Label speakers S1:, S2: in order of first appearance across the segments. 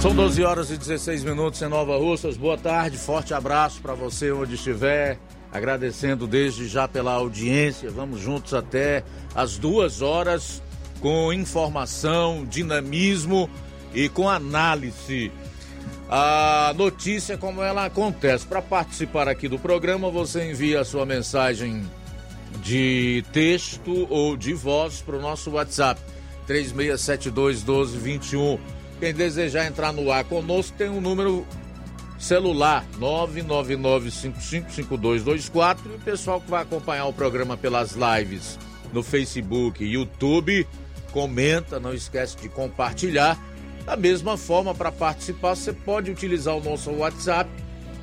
S1: São 12 horas e 16 minutos em Nova Russas. Boa tarde, forte abraço para você onde estiver. Agradecendo desde já pela audiência. Vamos juntos até as duas horas com informação, dinamismo e com análise. A notícia como ela acontece. Para participar aqui do programa, você envia a sua mensagem de texto ou de voz para o nosso WhatsApp 3672 1221 quem desejar entrar no ar conosco tem um número celular 999555224 e o pessoal que vai acompanhar o programa pelas lives no Facebook e YouTube comenta, não esquece de compartilhar. Da mesma forma, para participar, você pode utilizar o nosso WhatsApp.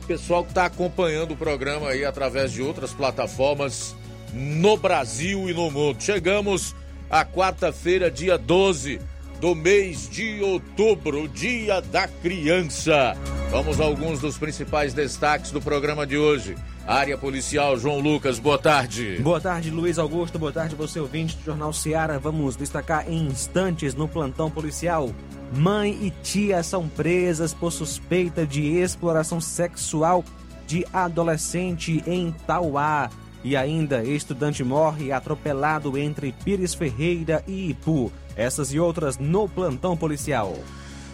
S1: Pessoal que está acompanhando o programa aí através de outras plataformas no Brasil e no mundo. Chegamos à quarta-feira, dia 12 do mês de outubro, Dia da Criança. Vamos a alguns dos principais destaques do programa de hoje. Área Policial, João Lucas, boa tarde.
S2: Boa tarde, Luiz Augusto, boa tarde, você ouvinte do Jornal Seara. Vamos destacar em instantes no plantão policial. Mãe e tia são presas por suspeita de exploração sexual de adolescente em Tauá. E ainda, estudante morre atropelado entre Pires Ferreira e Ipu. Essas e outras no plantão policial.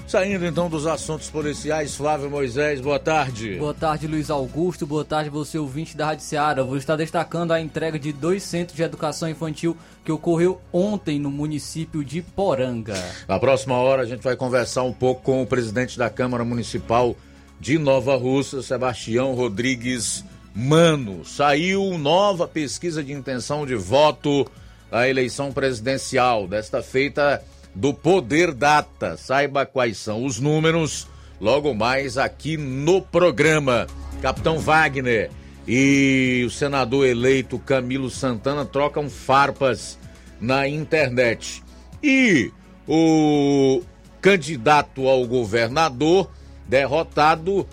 S1: Saindo então dos assuntos policiais, Flávio Moisés, boa tarde.
S3: Boa tarde, Luiz Augusto. Boa tarde, você ouvinte da Rádio Seara. Vou estar destacando a entrega de dois centros de educação infantil que ocorreu ontem no município de Poranga.
S1: Na próxima hora a gente vai conversar um pouco com o presidente da Câmara Municipal de Nova Russa, Sebastião Rodrigues Mano. Saiu nova pesquisa de intenção de voto a eleição presidencial desta feita do Poder Data. Saiba quais são os números logo mais aqui no programa. Capitão Wagner e o senador eleito Camilo Santana trocam farpas na internet. E o candidato ao governador derrotado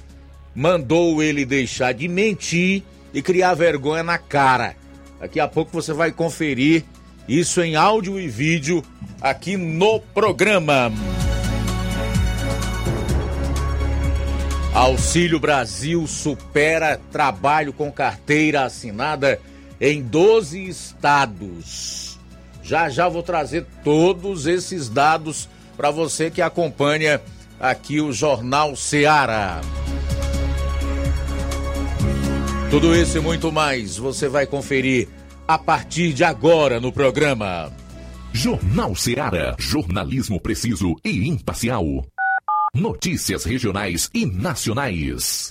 S1: mandou ele deixar de mentir e criar vergonha na cara. Daqui a pouco você vai conferir isso em áudio e vídeo aqui no programa. Auxílio Brasil supera trabalho com carteira assinada em 12 estados. Já já vou trazer todos esses dados para você que acompanha aqui o Jornal Ceará. Tudo isso e muito mais você vai conferir a partir de agora no programa.
S4: Jornal Ceará, jornalismo preciso e imparcial. Notícias regionais e nacionais.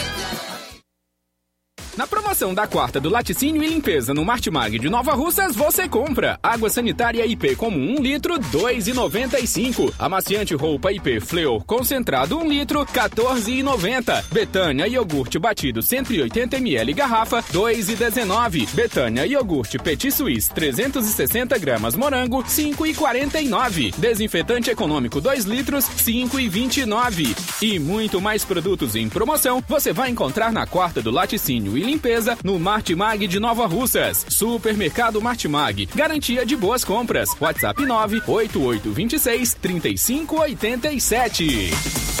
S5: Na promoção da quarta do laticínio e limpeza no Martimag de Nova Russas, você compra água sanitária IP comum 1 litro, 2,95. Amaciante roupa IP Fleur concentrado 1 litro, 14,90. Betânia iogurte batido 180 ml garrafa, 2,19. Betânia iogurte Petit Suisse 360 gramas morango, 5,49. Desinfetante econômico 2 litros, 5,29. E muito mais produtos em promoção você vai encontrar na quarta do laticínio e limpeza no Martimag de Nova Russas. Supermercado Martimag. Garantia de boas compras. WhatsApp 98826 3587.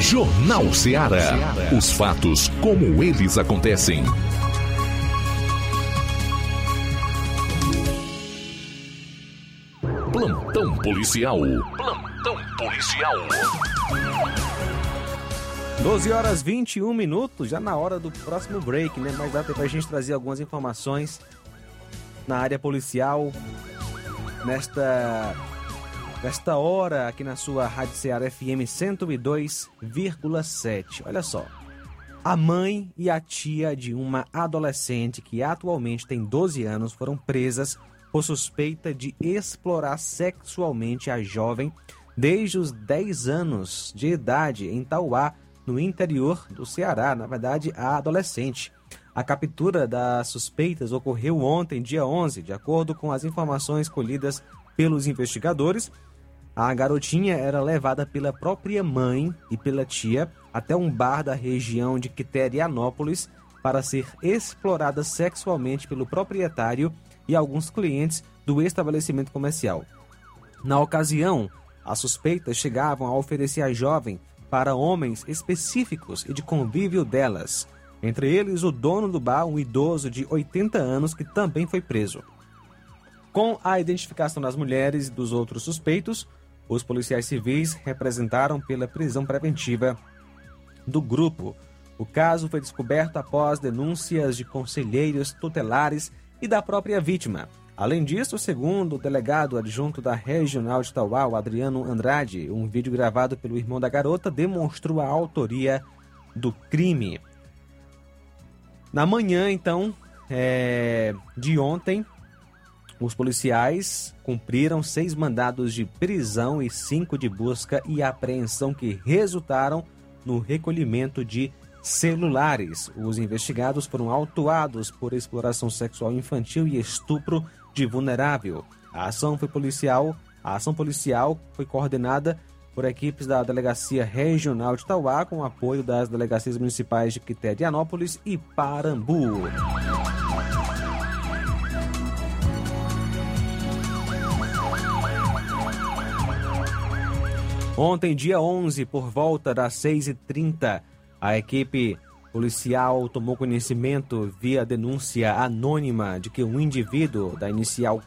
S4: Jornal Ceará. Os fatos como eles acontecem. Plantão policial. Plantão policial.
S2: 12 horas 21 minutos, já na hora do próximo break, né? Mas dá tempo pra gente trazer algumas informações na área policial nesta nesta hora aqui na sua Rádio Ceará FM 102,7. Olha só. A mãe e a tia de uma adolescente que atualmente tem 12 anos foram presas por suspeita de explorar sexualmente a jovem desde os 10 anos de idade em Tauá, no interior do Ceará, na verdade, a adolescente. A captura das suspeitas ocorreu ontem, dia 11, de acordo com as informações colhidas pelos investigadores. A garotinha era levada pela própria mãe e pela tia até um bar da região de Quiterianópolis para ser explorada sexualmente pelo proprietário e alguns clientes do estabelecimento comercial. Na ocasião, as suspeitas chegavam a oferecer a jovem para homens específicos e de convívio delas, entre eles o dono do bar, um idoso de 80 anos que também foi preso. Com a identificação das mulheres e dos outros suspeitos, os policiais civis representaram pela prisão preventiva do grupo. O caso foi descoberto após denúncias de conselheiros tutelares e da própria vítima. Além disso, segundo o delegado adjunto da Regional de Tauá, o Adriano Andrade, um vídeo gravado pelo irmão da garota demonstrou a autoria do crime. Na manhã, então, é, de ontem, os policiais cumpriram seis mandados de prisão e cinco de busca e apreensão que resultaram no recolhimento de celulares. Os investigados foram autuados por exploração sexual infantil e estupro de vulnerável. A ação foi policial, a ação policial foi coordenada por equipes da Delegacia Regional de Tauá com apoio das delegacias municipais de Quiterianópolis e Parambu. Ontem, dia 11, por volta das 6h30, a equipe policial tomou conhecimento via denúncia anônima de que um indivíduo da inicial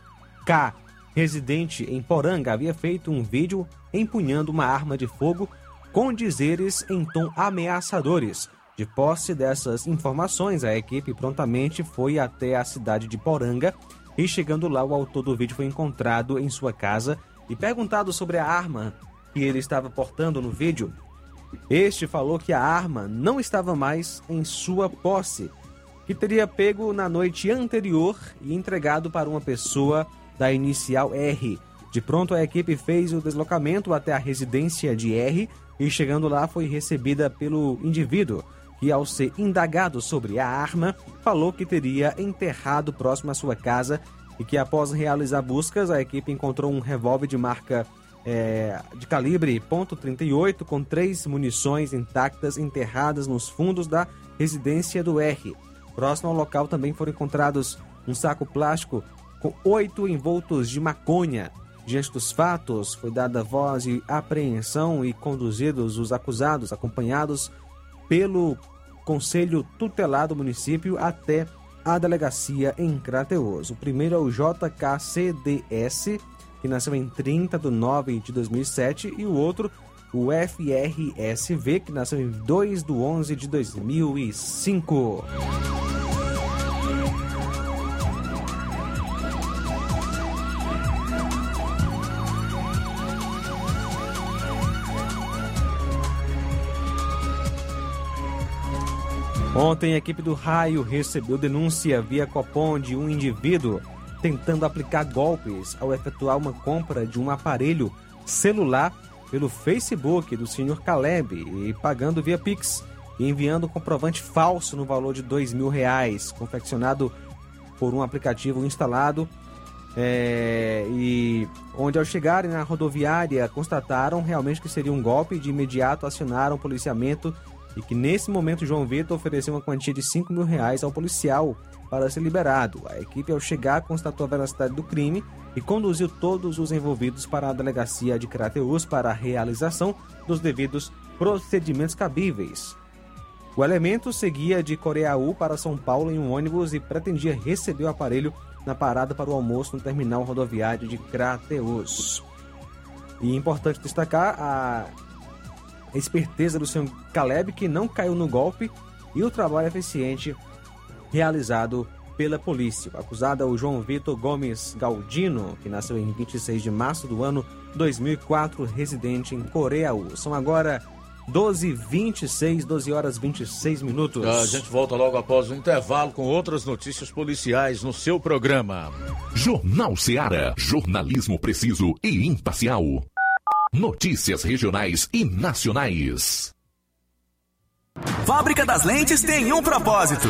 S2: K, residente em Poranga, havia feito um vídeo empunhando uma arma de fogo com dizeres em tom ameaçadores. De posse dessas informações, a equipe prontamente foi até a cidade de Poranga e, chegando lá, o autor do vídeo foi encontrado em sua casa e perguntado sobre a arma que ele estava portando no vídeo, este falou que a arma não estava mais em sua posse, que teria pego na noite anterior e entregado para uma pessoa da inicial R. De pronto, a equipe fez o deslocamento até a residência de R e, chegando lá, foi recebida pelo indivíduo, que, ao ser indagado sobre a arma, falou que teria enterrado próximo à sua casa e que, após realizar buscas, a equipe encontrou um revólver de marca é, de calibre .38 com três munições intactas enterradas nos fundos da residência do R. Próximo ao local também foram encontrados um saco plástico com oito envoltos de maconha Diante dos fatos, foi dada voz de apreensão e conduzidos os acusados, acompanhados pelo Conselho Tutelar do município até a delegacia em Crateus. O primeiro é o JKCDS, que nasceu em 30 de 9 de 2007, e o outro, o FRSV, que nasceu em 2 de 11 de 2005. Ontem, a equipe do Raio recebeu denúncia via Copom de um indivíduo tentando aplicar golpes ao efetuar uma compra de um aparelho celular pelo Facebook do Sr. Caleb e pagando via Pix e enviando um comprovante falso no valor de dois mil reais, confeccionado por um aplicativo instalado é, e onde ao chegarem na rodoviária constataram realmente que seria um golpe e de imediato acionaram o policiamento e que nesse momento João Vitor ofereceu uma quantia de 5 mil reais ao policial para ser liberado. A equipe, ao chegar, constatou a veracidade do crime e conduziu todos os envolvidos para a delegacia de Crateus para a realização dos devidos procedimentos cabíveis. O elemento seguia de Coreaú para São Paulo em um ônibus e pretendia receber o aparelho na parada para o almoço no terminal rodoviário de Crateus. E é importante destacar a esperteza do senhor Caleb, que não caiu no golpe, e o trabalho eficiente realizado pela polícia. O acusado é o João Vitor Gomes Galdino, que nasceu em 26 de março do ano 2004, residente em Coreaú. São agora 12 26 12 horas 26 minutos.
S1: A gente volta logo após o intervalo com outras notícias policiais no seu programa.
S4: Jornal Seara. Jornalismo preciso e imparcial. Notícias regionais e nacionais.
S6: Fábrica das Lentes tem um propósito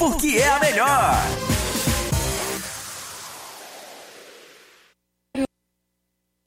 S6: porque é a melhor.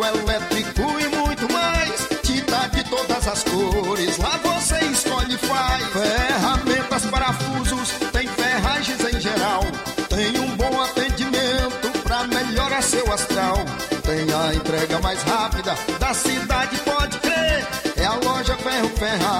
S7: hidráulico, elétrico e muito mais. Tinta de todas as cores, lá você escolhe e faz. Ferramentas, parafusos, tem ferragens em geral. Tem um bom elevar seu astral. Tem a entrega mais rápida da cidade, pode crer. É a loja Ferro Ferragem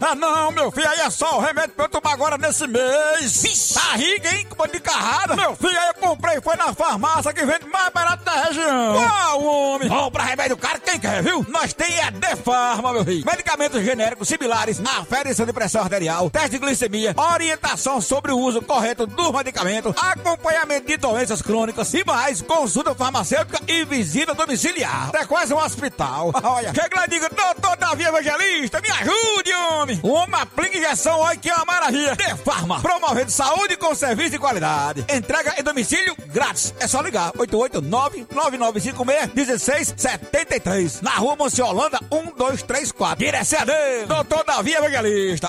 S8: Ah, não, meu filho, aí é só o remédio pra eu tomar agora nesse mês. Tá rica, hein? Com de carrada. Meu filho, aí eu comprei, foi na farmácia que vende mais barato da região. Uau, homem. Compra remédio caro quem quer, viu? Nós tem é Defarma, meu filho. Medicamentos genéricos similares, aferição de pressão arterial, teste de glicemia, orientação sobre o uso correto do medicamento, acompanhamento de doenças crônicas e mais, consulta farmacêutica e visita domiciliar. É quase um hospital. Olha, chega lá e diga, doutor Davi Evangelista, me ajude! Saúde, homem! Uma aplica injeção, olha que é uma maravilha! De Farma, promovendo saúde com serviço de qualidade. Entrega em domicílio grátis. É só ligar: 889-9956-1673. Na rua Monsiolanda, 1234. Direção Doutor Davi Evangelista.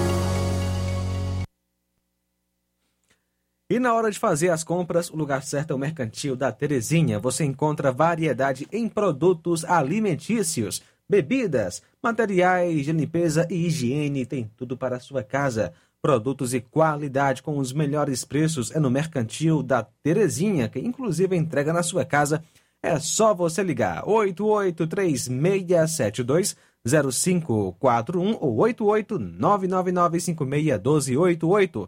S2: E na hora de fazer as compras, o lugar certo é o Mercantil da Terezinha. Você encontra variedade em produtos alimentícios, bebidas, materiais de limpeza e higiene, tem tudo para a sua casa. Produtos e qualidade com os melhores preços é no Mercantil da Terezinha, que inclusive entrega na sua casa. É só você ligar 883672 0541 ou 88999561288.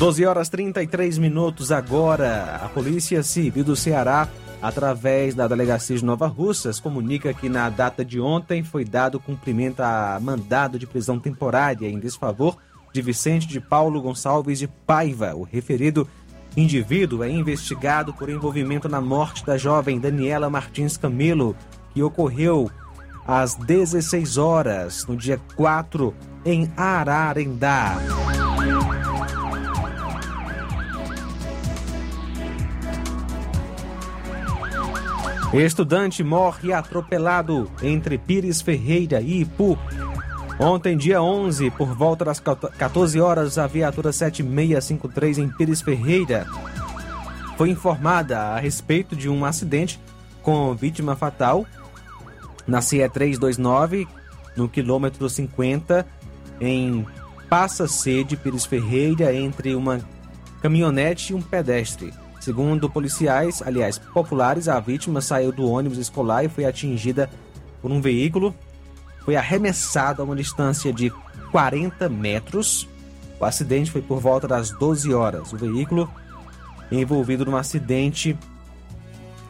S2: 12 horas 33 minutos agora. A Polícia Civil do Ceará, através da Delegacia de Nova Russas, comunica que na data de ontem foi dado cumprimento a mandado de prisão temporária em desfavor de Vicente de Paulo Gonçalves de Paiva. O referido indivíduo é investigado por envolvimento na morte da jovem Daniela Martins Camelo, que ocorreu às 16 horas, no dia 4, em Ararendá. Estudante morre atropelado entre Pires Ferreira e Ipu. Ontem, dia 11, por volta das 14 horas, a viatura 7653 em Pires Ferreira foi informada a respeito de um acidente com vítima fatal na CE 329, no quilômetro 50, em Passa Sede, Pires Ferreira, entre uma caminhonete e um pedestre. Segundo policiais, aliás, populares, a vítima saiu do ônibus escolar e foi atingida por um veículo. Foi arremessada a uma distância de 40 metros. O acidente foi por volta das 12 horas. O veículo envolvido no acidente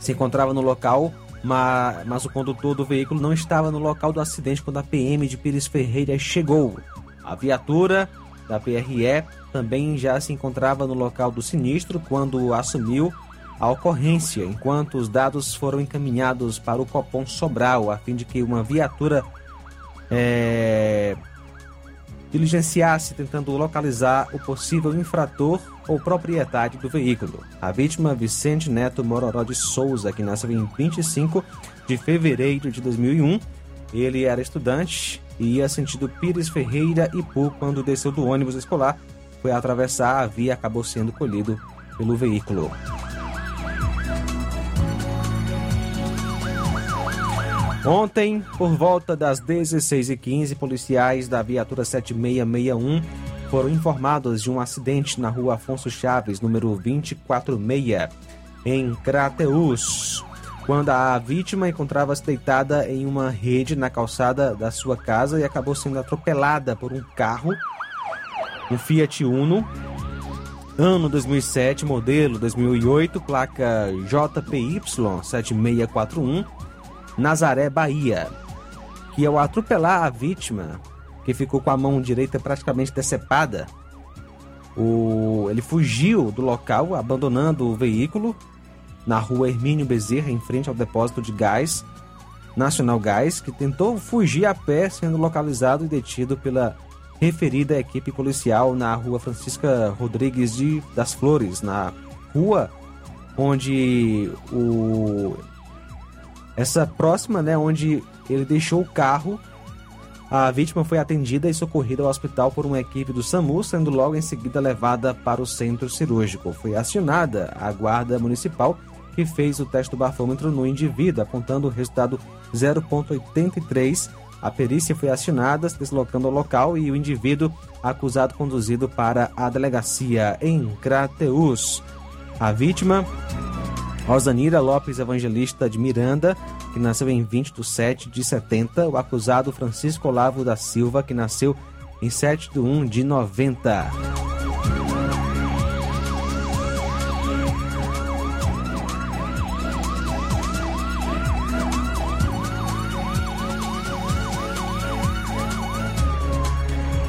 S2: se encontrava no local, mas, o condutor do veículo não estava no local do acidente quando a PM de Pires Ferreira chegou. A viatura da PRE também já se encontrava no local do sinistro quando assumiu a ocorrência, enquanto os dados foram encaminhados para o Copom Sobral, a fim de que uma viatura é, diligenciasse tentando localizar o possível infrator ou propriedade do veículo. A vítima, Vicente Neto Mororó de Souza, que nasceu em 25 de fevereiro de 2001, ele era estudante e ia sentido Pires Ferreira e Pu quando desceu do ônibus escolar, foi atravessar a via e acabou sendo colhido pelo veículo. Ontem, por volta das 16h15, policiais da viatura 7661 foram informados de um acidente na rua Afonso Chaves, número 246, em Crateus, quando a vítima encontrava-se deitada em uma rede na calçada da sua casa e acabou sendo atropelada por um carro, um Fiat Uno, ano 2007, modelo 2008, placa JPY 7641, Nazaré, Bahia, que ao atropelar a vítima, que ficou com a mão direita praticamente decepada, o... ele fugiu do local, abandonando o veículo na rua Hermínio Bezerra, em frente ao depósito de gás Nacional Gás, que tentou fugir a pé, sendo localizado e detido pela referida equipe policial na rua Francisca Rodrigues de das Flores, na rua onde o essa próxima, né, onde ele deixou o carro. A vítima foi atendida e socorrida ao hospital por uma equipe do SAMU, sendo logo em seguida levada para o centro cirúrgico. Foi acionada a guarda municipal que fez o teste do bafômetro no indivíduo, apontando o resultado 0,83. A perícia foi acionada, se deslocando ao local e o indivíduo acusado conduzido para a delegacia em Crateus. A vítima Rosanira Lopes Evangelista de Miranda, que nasceu em 20 de 7 de 70. O acusado Francisco Olavo da Silva, que nasceu em 7 de 1 de 90.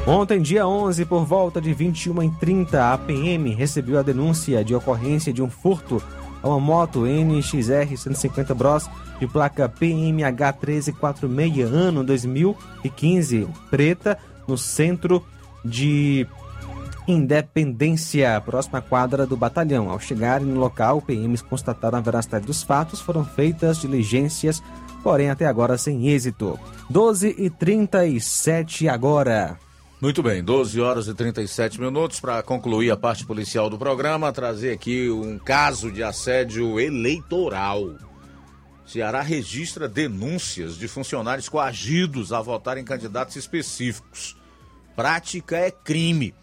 S2: Ontem, dia 11, por volta de 21h30, a PM recebeu a denúncia de ocorrência de um furto a uma moto NXR 150 Bros de placa PMH 1346, ano 2015, preta, no centro de Independência, próxima quadra do batalhão. Ao chegarem no local, PMs constataram a veracidade dos fatos, foram feitas diligências, porém até agora sem êxito. 12 e 37 agora.
S1: Muito bem, 12 horas e 37 minutos para concluir a parte policial do programa, trazer aqui um caso de assédio eleitoral. Ceará registra denúncias de funcionários coagidos a votar em candidatos específicos. Prática é crime.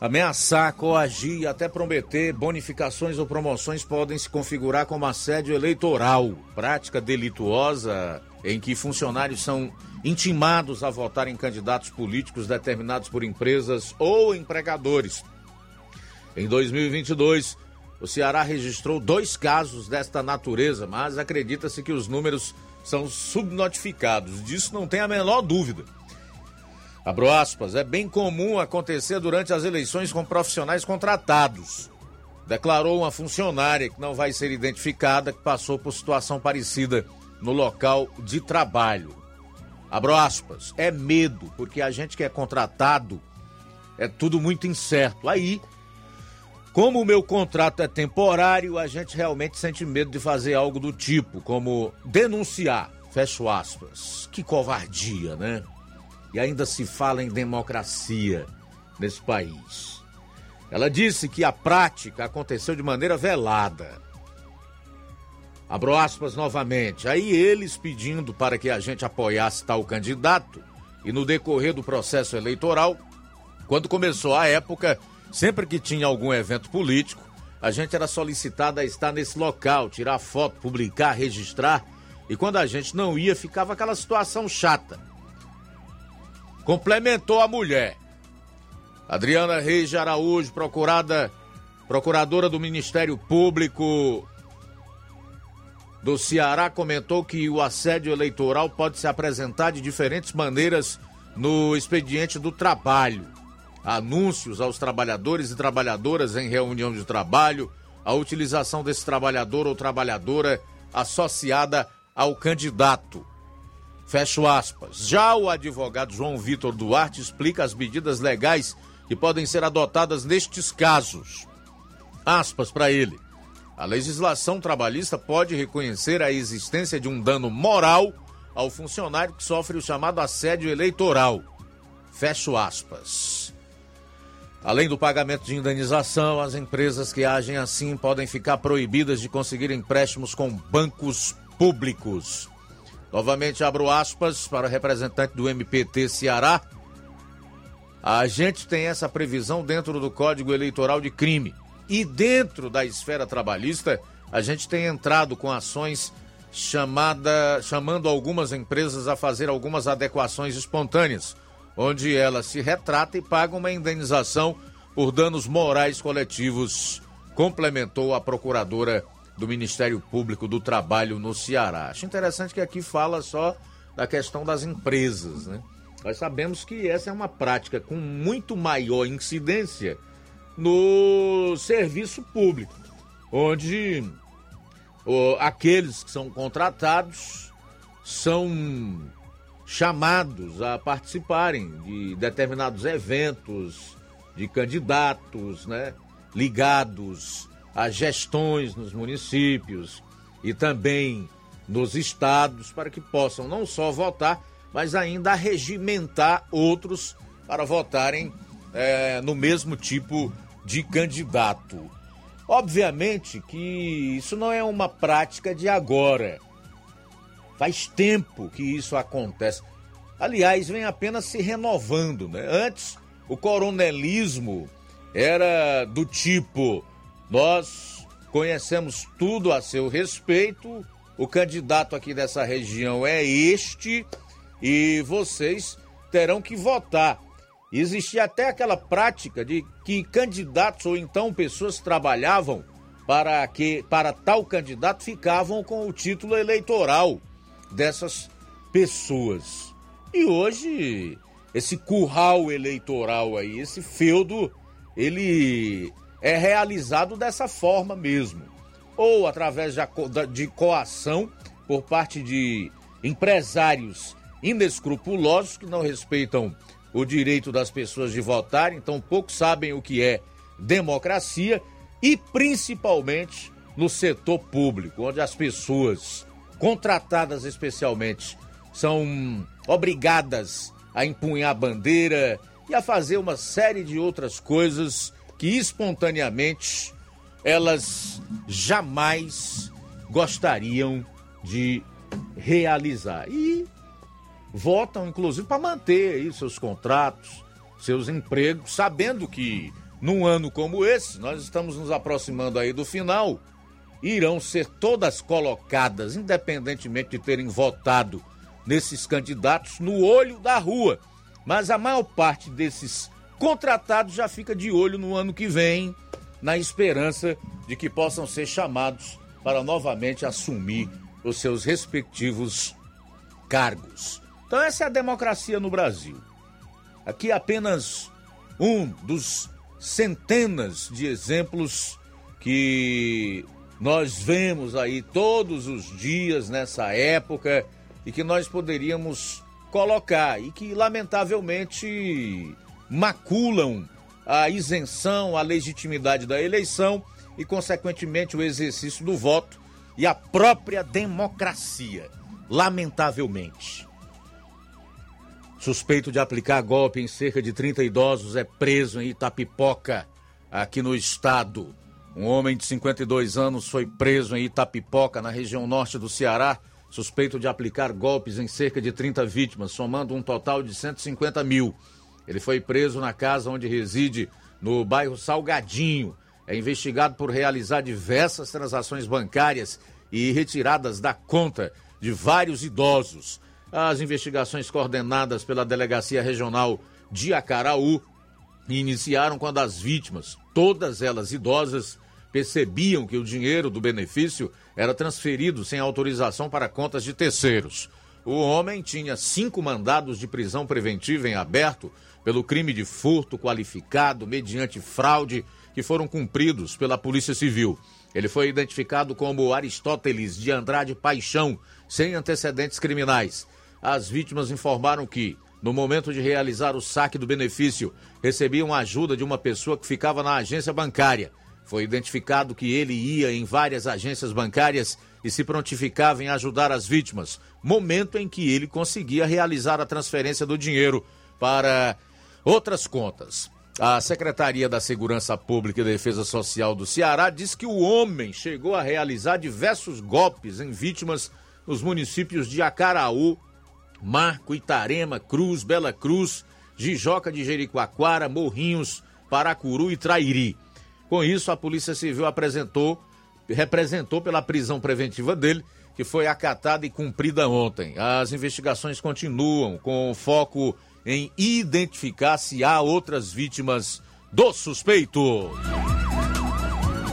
S1: Ameaçar, coagir e até prometer bonificações ou promoções podem se configurar como assédio eleitoral. Prática delituosa em que funcionários são intimados a votar em candidatos políticos determinados por empresas ou empregadores. Em 2022, o Ceará registrou dois casos desta natureza, mas acredita-se que os números são subnotificados. Disso não tem a menor dúvida. Abro aspas, é bem comum acontecer durante as eleições com profissionais contratados. Declarou uma funcionária que não vai ser identificada que passou por situação parecida no local de trabalho. Abro aspas, é medo, porque a gente que é contratado é tudo muito incerto. Aí, como o meu contrato é temporário, a gente realmente sente medo de fazer algo do tipo, como denunciar. Fecho aspas. Que covardia, né? E ainda se fala em democracia nesse país. Ela disse que a prática aconteceu de maneira velada. Abro aspas novamente. Aí eles pedindo para que a gente apoiasse tal candidato. E no decorrer do processo eleitoral, quando começou a época, sempre que tinha algum evento político, a gente era solicitado a estar nesse local, tirar foto, publicar, registrar. E quando a gente não ia, ficava aquela situação chata. Complementou a mulher. Adriana Reis de Araújo, procurada, procuradora do Ministério Público do Ceará comentou que o assédio eleitoral pode se apresentar de diferentes maneiras no expediente do trabalho. Anúncios aos trabalhadores e trabalhadoras em reunião de trabalho, a utilização desse trabalhador ou trabalhadora associada ao candidato. Fecho aspas. Já o advogado João Vitor Duarte explica as medidas legais que podem ser adotadas nestes casos. Aspas para ele. A legislação trabalhista pode reconhecer a existência de um dano moral ao funcionário que sofre o chamado assédio eleitoral. Fecho aspas. Além do pagamento de indenização, as empresas que agem assim podem ficar proibidas de conseguir empréstimos com bancos públicos. Novamente abro aspas para o representante do MPT Ceará. A gente tem essa previsão dentro do Código Eleitoral de Crime. E dentro da esfera trabalhista, a gente tem entrado com ações chamada, chamando algumas empresas a fazer algumas adequações espontâneas, onde elas se retratam e pagam uma indenização por danos morais coletivos, complementou a procuradora do Ministério Público do Trabalho no Ceará. Acho interessante que aqui fala só da questão das empresas, né? Nós sabemos que essa é uma prática com muito maior incidência no serviço público, onde aqueles que são contratados são chamados a participarem de determinados eventos de candidatos, né, ligados a gestões nos municípios e também nos estados para que possam não só votar, mas ainda regimentar outros para votarem é, no mesmo tipo de candidato. Obviamente que isso não é uma prática de agora. Faz tempo que isso acontece. Aliás, vem apenas se renovando. Né? Antes, o coronelismo era do tipo: nós conhecemos tudo a seu respeito, o candidato aqui dessa região é este e vocês terão que votar. Existia até aquela prática de que candidatos ou então pessoas trabalhavam para que para tal candidato ficavam com o título eleitoral dessas pessoas. E hoje esse curral eleitoral aí, esse feudo, ele é realizado dessa forma mesmo, ou através de coação por parte de empresários inescrupulosos que não respeitam o direito das pessoas de votar, então poucos sabem o que é democracia e principalmente no setor público, onde as pessoas contratadas especialmente são obrigadas a empunhar bandeira e a fazer uma série de outras coisas que espontaneamente elas jamais gostariam de realizar. E votam, inclusive, para manter aí seus contratos, seus empregos, sabendo que num ano como esse, nós estamos nos aproximando aí do final, irão ser todas colocadas, independentemente de terem votado nesses candidatos, no olho da rua. Mas a maior parte desses contratados já fica de olho no ano que vem, na esperança de que possam ser chamados para novamente assumir os seus respectivos cargos. Então, essa é a democracia no Brasil. Aqui apenas um dos centenas de exemplos que nós vemos aí todos os dias nessa época e que nós poderíamos colocar e que, lamentavelmente, maculam a isenção, a legitimidade da eleição e, consequentemente, o exercício do voto e a própria democracia. Lamentavelmente. Suspeito de aplicar golpe em cerca de 30 idosos é preso em Itapipoca, aqui no estado. Um homem de 52 anos foi preso em Itapipoca, na região norte do Ceará, suspeito de aplicar golpes em cerca de 30 vítimas, somando um total de 150 mil. Ele foi preso na casa onde reside, no bairro Salgadinho. É investigado por realizar diversas transações bancárias e retiradas da conta de vários idosos. As investigações coordenadas pela Delegacia Regional de Acaraú iniciaram quando as vítimas, todas elas idosas, percebiam que o dinheiro do benefício era transferido sem autorização para contas de terceiros. O homem tinha cinco mandados de prisão preventiva em aberto pelo crime de furto qualificado mediante fraude que foram cumpridos pela Polícia Civil. Ele foi identificado como Aristóteles de Andrade Paixão, sem antecedentes criminais. As vítimas informaram que, no momento de realizar o saque do benefício, recebiam ajuda de uma pessoa que ficava na agência bancária. Foi identificado que ele ia em várias agências bancárias e se prontificava em ajudar as vítimas, momento em que ele conseguia realizar a transferência do dinheiro para outras contas. A Secretaria da Segurança Pública e Defesa Social do Ceará diz que o homem chegou a realizar diversos golpes em vítimas nos municípios de Acaraú, Marco, Itarema, Cruz, Bela Cruz, Jijoca de Jericoacoara, Morrinhos, Paracuru e Trairi. Com isso, a Polícia Civil apresentou, representou pela prisão preventiva dele, que foi acatada e cumprida ontem. As investigações continuam com foco em identificar se há outras vítimas do suspeito.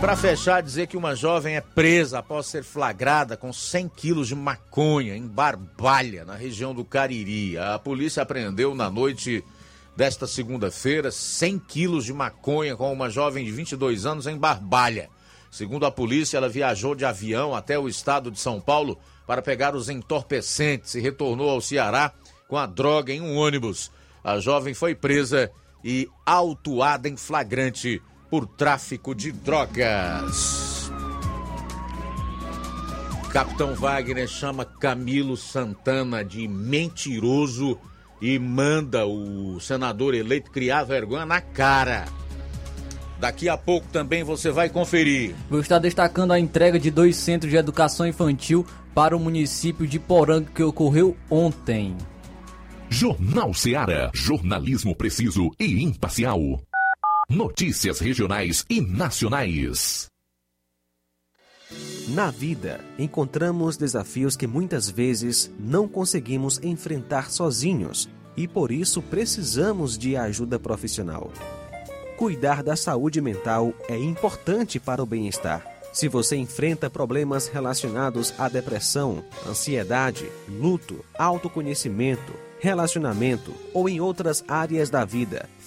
S1: Para fechar, dizer que uma jovem é presa após ser flagrada com 100 quilos de maconha em Barbalha, na região do Cariri. A polícia apreendeu na noite desta segunda-feira 100 quilos de maconha com uma jovem de 22 anos em Barbalha. Segundo a polícia, ela viajou de avião até o estado de São Paulo para pegar os entorpecentes e retornou ao Ceará com a droga em um ônibus. A jovem foi presa e autuada em flagrante por tráfico de drogas. Capitão Wagner chama Camilo Santana de mentiroso e manda o senador eleito criar vergonha na cara. Daqui a pouco também você vai conferir.
S3: Vou estar destacando a entrega de dois centros de educação infantil para o município de Poranga que ocorreu ontem.
S4: Jornal Seara. Jornalismo preciso e imparcial. Notícias regionais e nacionais.
S2: Na vida, encontramos desafios que muitas vezes não conseguimos enfrentar sozinhos e por isso precisamos de ajuda profissional. Cuidar da saúde mental é importante para o bem-estar. Se você enfrenta problemas relacionados à depressão, ansiedade, luto, autoconhecimento, relacionamento ou em outras áreas da vida,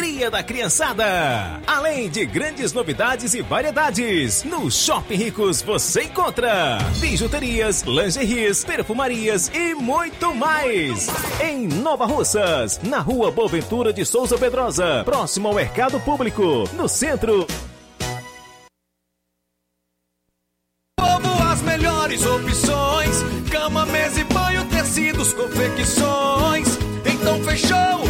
S6: alegria da criançada. Além de grandes novidades e variedades, no Shopping Ricos você encontra bijuterias, lingeries, perfumarias e muito mais. Em Nova Russas, na rua Boaventura de Souza Pedrosa, próximo ao Mercado Público, no centro.
S9: As melhores opções: cama, mesa e banho, tecidos, confecções. Então fechou,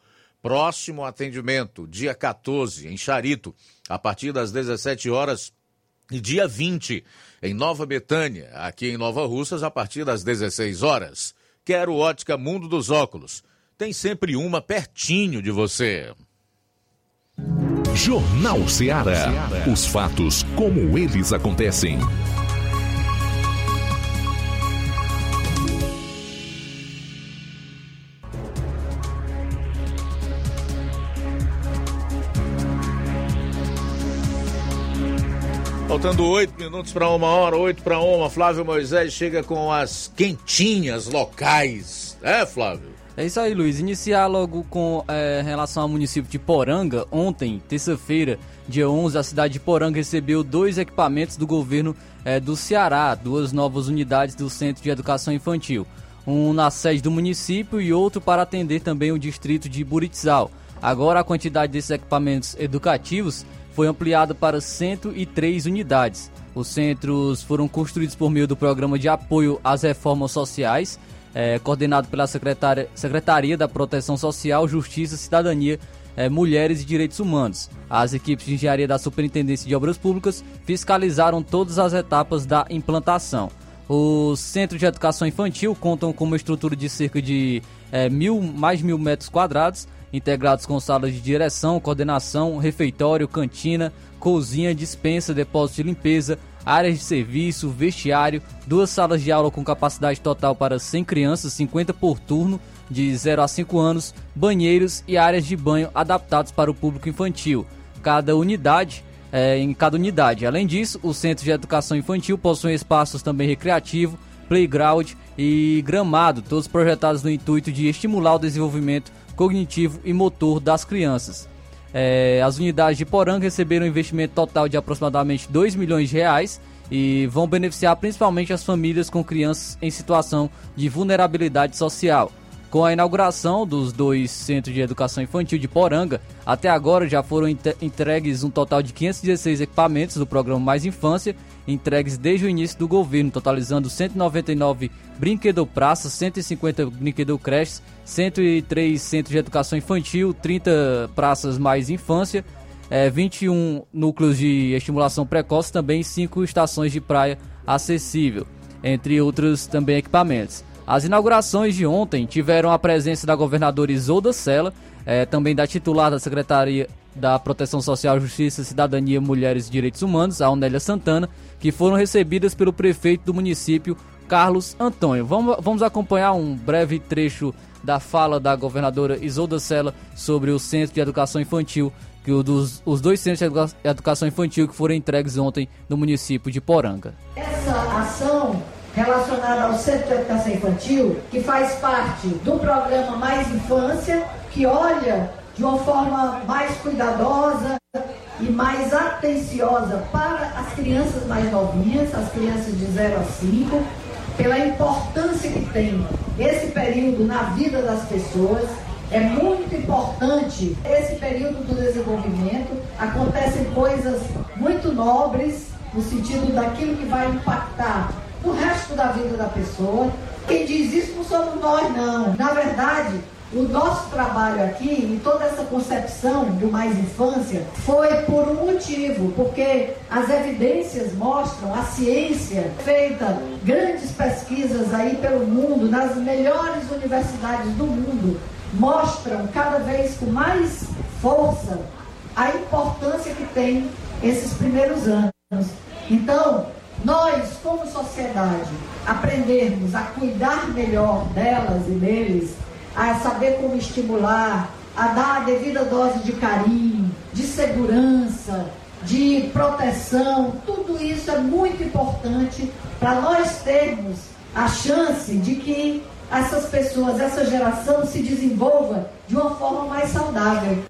S1: Próximo atendimento, dia 14, em Charito, a partir das 17 horas. E dia 20, em Nova Betânia, aqui em Nova Russas, a partir das 16 horas. Quero ótica Mundo dos Óculos. Tem sempre uma pertinho de você.
S4: Jornal Ceará. Os fatos como eles acontecem.
S1: Faltando oito minutos para uma hora, oito para uma, Flávio Moisés chega com as quentinhas locais. É, Flávio?
S3: É isso aí, Luiz. Iniciar logo com é, relação ao município de Poranga. Ontem, terça-feira, dia 11, a cidade de Poranga recebeu dois equipamentos do governo é, do Ceará, duas novas unidades do Centro de Educação Infantil. Um na sede do município e outro para atender também o distrito de Buritizal. Agora, a quantidade desses equipamentos educativos foi ampliada para 103 unidades. Os centros foram construídos por meio do Programa de Apoio às Reformas Sociais, é, coordenado pela Secretaria, Secretaria da Proteção Social, Justiça, Cidadania, é, Mulheres e Direitos Humanos. As equipes de engenharia da Superintendência de Obras Públicas fiscalizaram todas as etapas da implantação. Os centros de educação infantil contam com uma estrutura de cerca de é, mil, mais mil metros quadrados, integrados com salas de direção, coordenação, refeitório, cantina, cozinha, dispensa, depósito de limpeza, áreas de serviço, vestiário, duas salas de aula com capacidade total para 100 crianças, 50 por turno, de 0 a 5 anos, banheiros e áreas de banho adaptados para o público infantil. Cada unidade é, em cada unidade. Além disso, os centros de educação infantil possuem espaços também recreativo, playground e gramado, todos projetados no intuito de estimular o desenvolvimento cognitivo e motor das crianças. É, as unidades de Poranga receberam um investimento total de aproximadamente 2 milhões de reais e vão beneficiar principalmente as famílias com crianças em situação de vulnerabilidade social. Com a inauguração dos dois centros de educação infantil de Poranga, até agora já foram entregues um total de 516 equipamentos do programa Mais Infância, entregues desde o início do governo, totalizando 199 brinquedopraças, 150 brinquedocreches, 103 centros de educação infantil, 30 praças mais infância, é, 21 núcleos de estimulação precoce, também 5 estações de praia acessível, entre outros também equipamentos. As inaugurações de ontem tiveram a presença da governadora Isolda Sela, é, também da titular da Secretaria da Proteção Social, Justiça, Cidadania, Mulheres e Direitos Humanos, a Onélia Santana, que foram recebidas pelo prefeito do município, Carlos Antônio. Vamos, vamos acompanhar um breve trecho da fala da governadora Isolda Sela sobre o Centro de Educação Infantil, que o dos, os dois centros de educação infantil que foram entregues ontem no município de Poranga.
S10: Essa ação relacionada ao Centro de Educação Infantil, que faz parte do programa Mais Infância, que olha de uma forma mais cuidadosa e mais atenciosa para as crianças mais novinhas, as crianças de 0 a 5, pela importância que tem esse período na vida das pessoas É muito importante esse período do desenvolvimento. Acontecem coisas muito nobres no sentido daquilo que vai impactar o resto da vida da pessoa. Quem diz isso não somos nós, não. Na verdade, o nosso trabalho aqui, e toda essa concepção do mais infância, foi por um motivo, porque as evidências mostram, a ciência feita, grandes pesquisas aí pelo mundo, nas melhores universidades do mundo, mostram cada vez com mais força a importância que tem esses primeiros anos. Então, nós, como sociedade, aprendermos a cuidar melhor delas e deles, a saber como estimular, a dar a devida dose de carinho, de segurança, de proteção, tudo isso é muito importante para nós termos a chance de que essas pessoas, essa geração se desenvolva de uma forma mais saudável.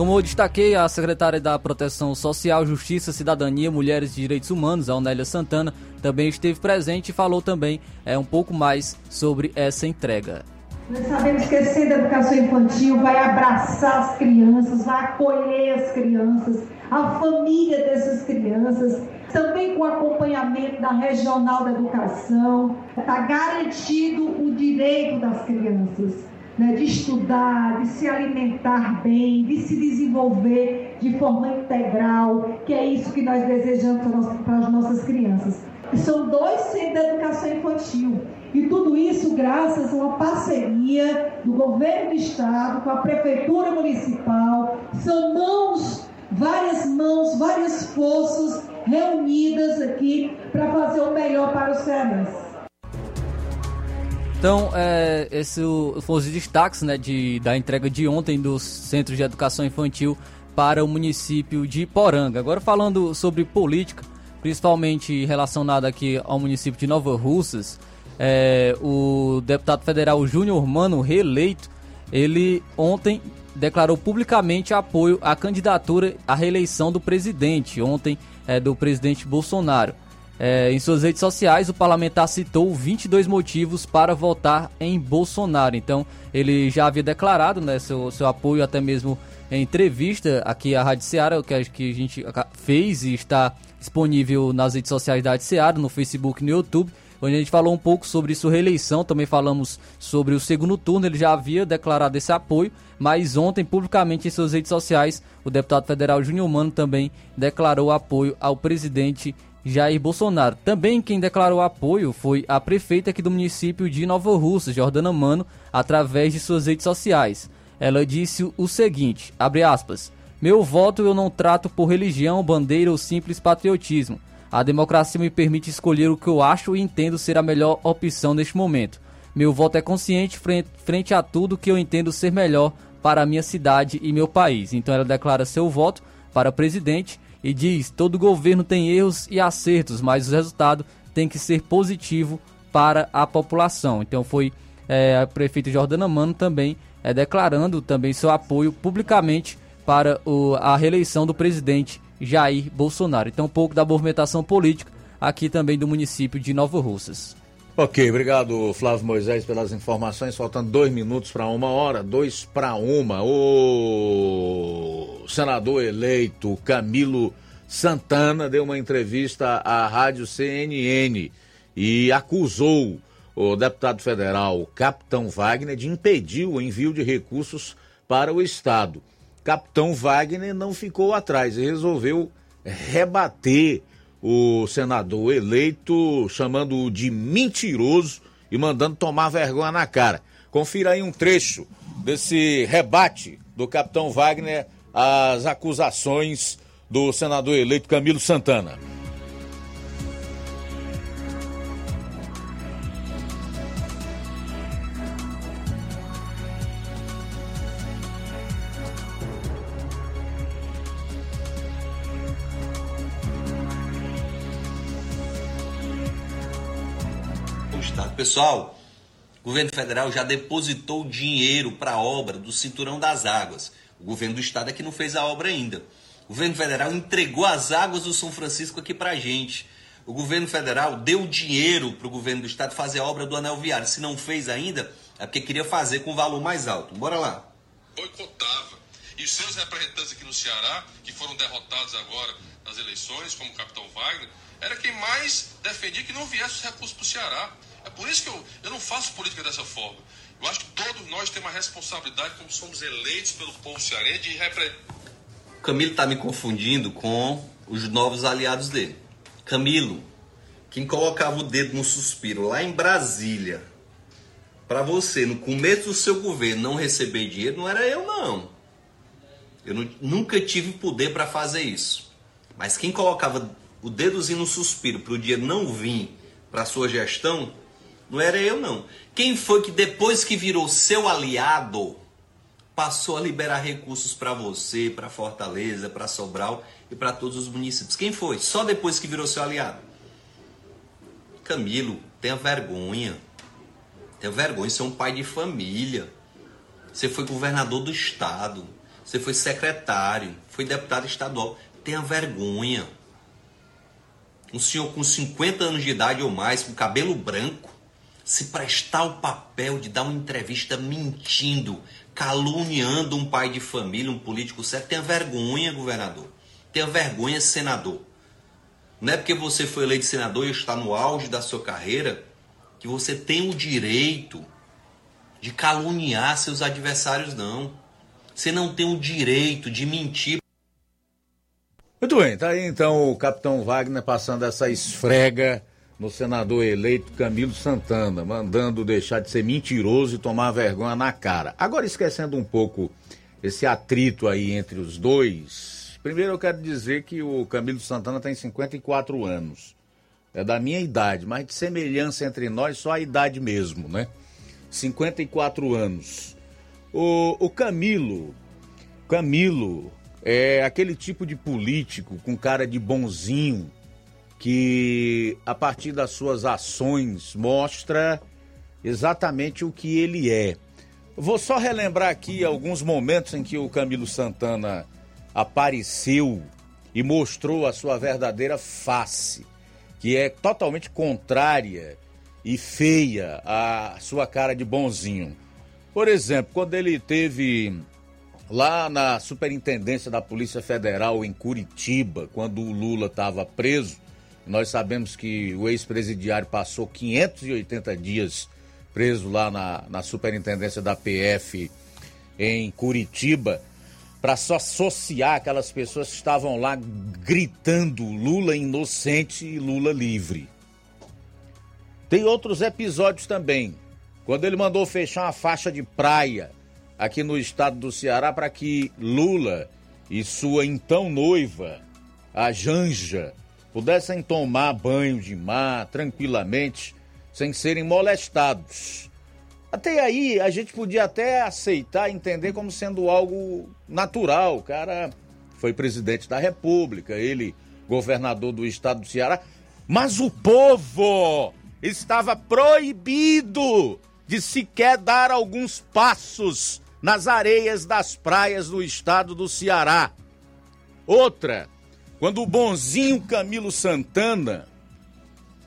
S3: Como eu destaquei, a secretária da Proteção Social, Justiça, Cidadania, Mulheres e Direitos Humanos, a Santana, também esteve presente e falou também é, um pouco mais sobre essa entrega.
S11: Nós sabemos que esse centro de educação infantil vai abraçar as crianças, vai acolher as crianças, a família dessas crianças, também com acompanhamento da regional da educação, está garantido o direito das crianças. Né, de estudar, de se alimentar bem, de se desenvolver de forma integral, que é isso que nós desejamos para as nossas crianças. São dois centros de educação infantil. E tudo isso graças a uma parceria do governo do estado com a prefeitura municipal. São mãos, várias mãos, várias forças reunidas aqui para fazer o melhor para os cearenses.
S3: Então, é, esse foram os destaques né, de, da entrega de ontem dos Centros de Educação Infantil para o município de Poranga. Agora falando sobre política, principalmente relacionada aqui ao município de Nova Russas, é, o deputado federal Júnior Mano, reeleito, ele ontem declarou publicamente apoio à candidatura à reeleição do presidente, ontem é, do presidente Bolsonaro. É, em suas redes sociais, o parlamentar citou 22 motivos para votar em Bolsonaro. Então, ele já havia declarado né, seu, seu apoio, até mesmo em entrevista aqui à Rádio Seara, que a, que a gente fez e está disponível nas redes sociais da Rádio Seara, no Facebook e no YouTube onde a gente falou um pouco sobre sua reeleição, também falamos sobre o segundo turno, ele já havia declarado esse apoio, mas ontem, publicamente em suas redes sociais, o deputado federal Júnior Mano também declarou apoio ao presidente Jair Bolsonaro. Também quem declarou apoio foi a prefeita aqui do município de Nova Russa, Jordana Mano, através de suas redes sociais. Ela disse o seguinte, aspas, meu voto eu não trato por religião, bandeira ou simples patriotismo. A democracia me permite escolher o que eu acho e entendo ser a melhor opção neste momento. Meu voto é consciente frente a tudo que eu entendo ser melhor para a minha cidade e meu país. Então ela declara seu voto para presidente e diz: todo governo tem erros e acertos, mas o resultado tem que ser positivo para a população. Então foi é, a prefeita Jordana Mano também é, declarando também seu apoio publicamente para o, a reeleição do presidente Jair Bolsonaro. Então, um pouco da movimentação política aqui também do município de Nova Russas.
S1: Ok, obrigado Flávio Moisés pelas informações. Faltando dois minutos para uma hora, dois para uma. O senador eleito Camilo Santana deu uma entrevista à rádio CNN e acusou o deputado federal Capitão Wagner de impedir o envio de recursos para o Estado. Capitão Wagner não ficou atrás e resolveu rebater o senador eleito, chamando-o de mentiroso e mandando tomar vergonha na cara. Confira aí um trecho desse rebate do capitão Wagner às acusações do senador eleito Camilo Santana.
S12: Pessoal, o governo federal já depositou dinheiro para a obra do Cinturão das Águas. O governo do estado é que não fez a obra ainda. O governo federal entregou as águas do São Francisco aqui para a gente. O governo federal deu dinheiro para o governo do estado fazer a obra do anel viário. Se não fez ainda, É porque queria fazer com valor mais alto. Bora lá.
S13: Boicotava. E os seus representantes aqui no Ceará, que foram derrotados agora nas eleições, como o capitão Wagner, era quem mais defendia que não viesse os recursos para o Ceará. É por isso que eu, eu não faço política dessa forma. Eu acho que todos nós temos uma responsabilidade, como somos eleitos pelo povo cearense, de representar.
S12: Camilo está me confundindo com os novos aliados dele. Camilo, quem colocava o dedo no suspiro lá em Brasília, para você, no começo do seu governo, não receber dinheiro, não era eu, não. Eu não, nunca tive poder para fazer isso. Mas quem colocava o dedozinho no suspiro para o dinheiro não vir para sua gestão, não era eu, não. Quem foi que depois que virou seu aliado, passou a liberar recursos para você, para Fortaleza, para Sobral e para todos os municípios? Quem foi? Só depois que virou seu aliado. Camilo, tenha vergonha. Tenha vergonha, você é um pai de família. Você foi governador do estado. Você foi secretário, foi deputado estadual. Tenha vergonha. Um senhor com 50 anos de idade ou mais, com cabelo branco, se prestar o papel de dar uma entrevista mentindo, caluniando um pai de família, um político sério, tenha vergonha, governador. Tenha vergonha, senador. Não é porque você foi eleito senador e está no auge da sua carreira que você tem o direito de caluniar seus adversários, não. Você não tem o direito de mentir.
S1: Muito bem, tá aí então o capitão Wagner passando essa esfrega no senador eleito Camilo Santana, mandando deixar de ser mentiroso e tomar vergonha na cara. Agora esquecendo um pouco esse atrito aí entre os dois, primeiro eu quero dizer que o Camilo Santana tem 54 anos. É da minha idade, mas de semelhança entre nós só a idade mesmo, né? 54 anos. O, o Camilo, Camilo é aquele tipo de político com cara de bonzinho que a partir das suas ações mostra exatamente o que ele é. Vou só relembrar aqui alguns momentos em que o Camilo Santana apareceu e mostrou a sua verdadeira face, que é totalmente contrária e feia à sua cara de bonzinho. Por exemplo, quando ele teve lá na Superintendência da Polícia Federal em Curitiba, quando o Lula estava preso, nós sabemos que o ex-presidiário passou 580 dias preso lá na, na Superintendência da PF em Curitiba, para só associar aquelas pessoas que estavam lá gritando Lula inocente e Lula livre. Tem outros episódios também. Quando ele mandou fechar uma faixa de praia aqui no estado do Ceará para que Lula e sua então noiva, a Janja, pudessem tomar banho de mar tranquilamente, sem serem molestados. Até aí a gente podia até aceitar, entender como sendo algo natural. O cara foi presidente da República, ele governador do estado do Ceará, mas o povo estava proibido de sequer dar alguns passos nas areias das praias do estado do Ceará. Outra, quando o bonzinho Camilo Santana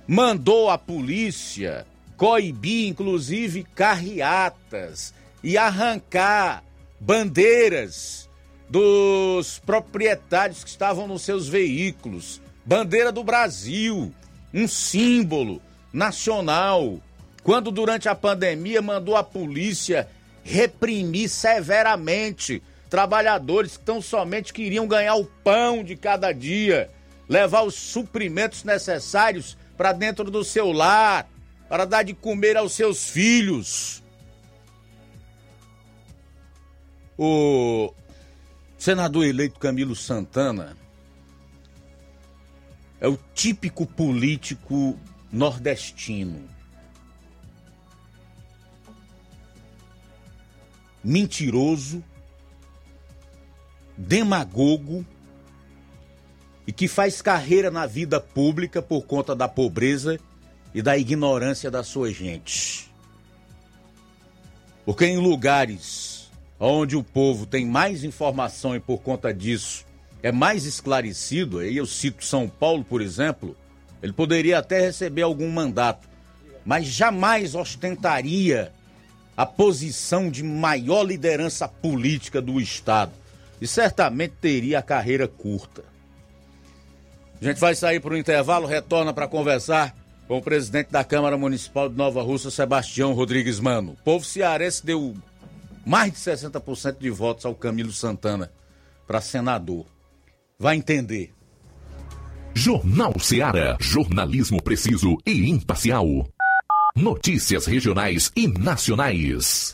S1: mandou a polícia coibir, inclusive, carreatas e arrancar bandeiras dos proprietários que estavam nos seus veículos. Bandeira do Brasil, um símbolo nacional. Quando, durante a pandemia, mandou a polícia reprimir severamente trabalhadores que tão somente queriam ganhar o pão de cada dia, levar os suprimentos necessários para dentro do seu lar, para dar de comer aos seus filhos. O senador eleito Camilo Santana é o típico político nordestino. Mentiroso, demagogo e que faz carreira na vida pública por conta da pobreza e da ignorância da sua gente. Porque em lugares onde o povo tem mais informação e por conta disso é mais esclarecido, aí eu cito São Paulo, por exemplo, ele poderia até receber algum mandato, mas jamais ostentaria a posição de maior liderança política do Estado e certamente teria a carreira curta. A gente vai sair para o intervalo, retorna para conversar com o presidente da Câmara Municipal de Nova Russa, Sebastião Rodrigues Mano. O povo cearense deu mais de 60% de votos ao Camilo Santana para senador. Vai entender.
S4: Jornal Ceará, jornalismo preciso e imparcial. Notícias regionais e nacionais.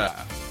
S9: Yeah.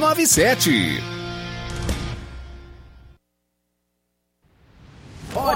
S4: 297.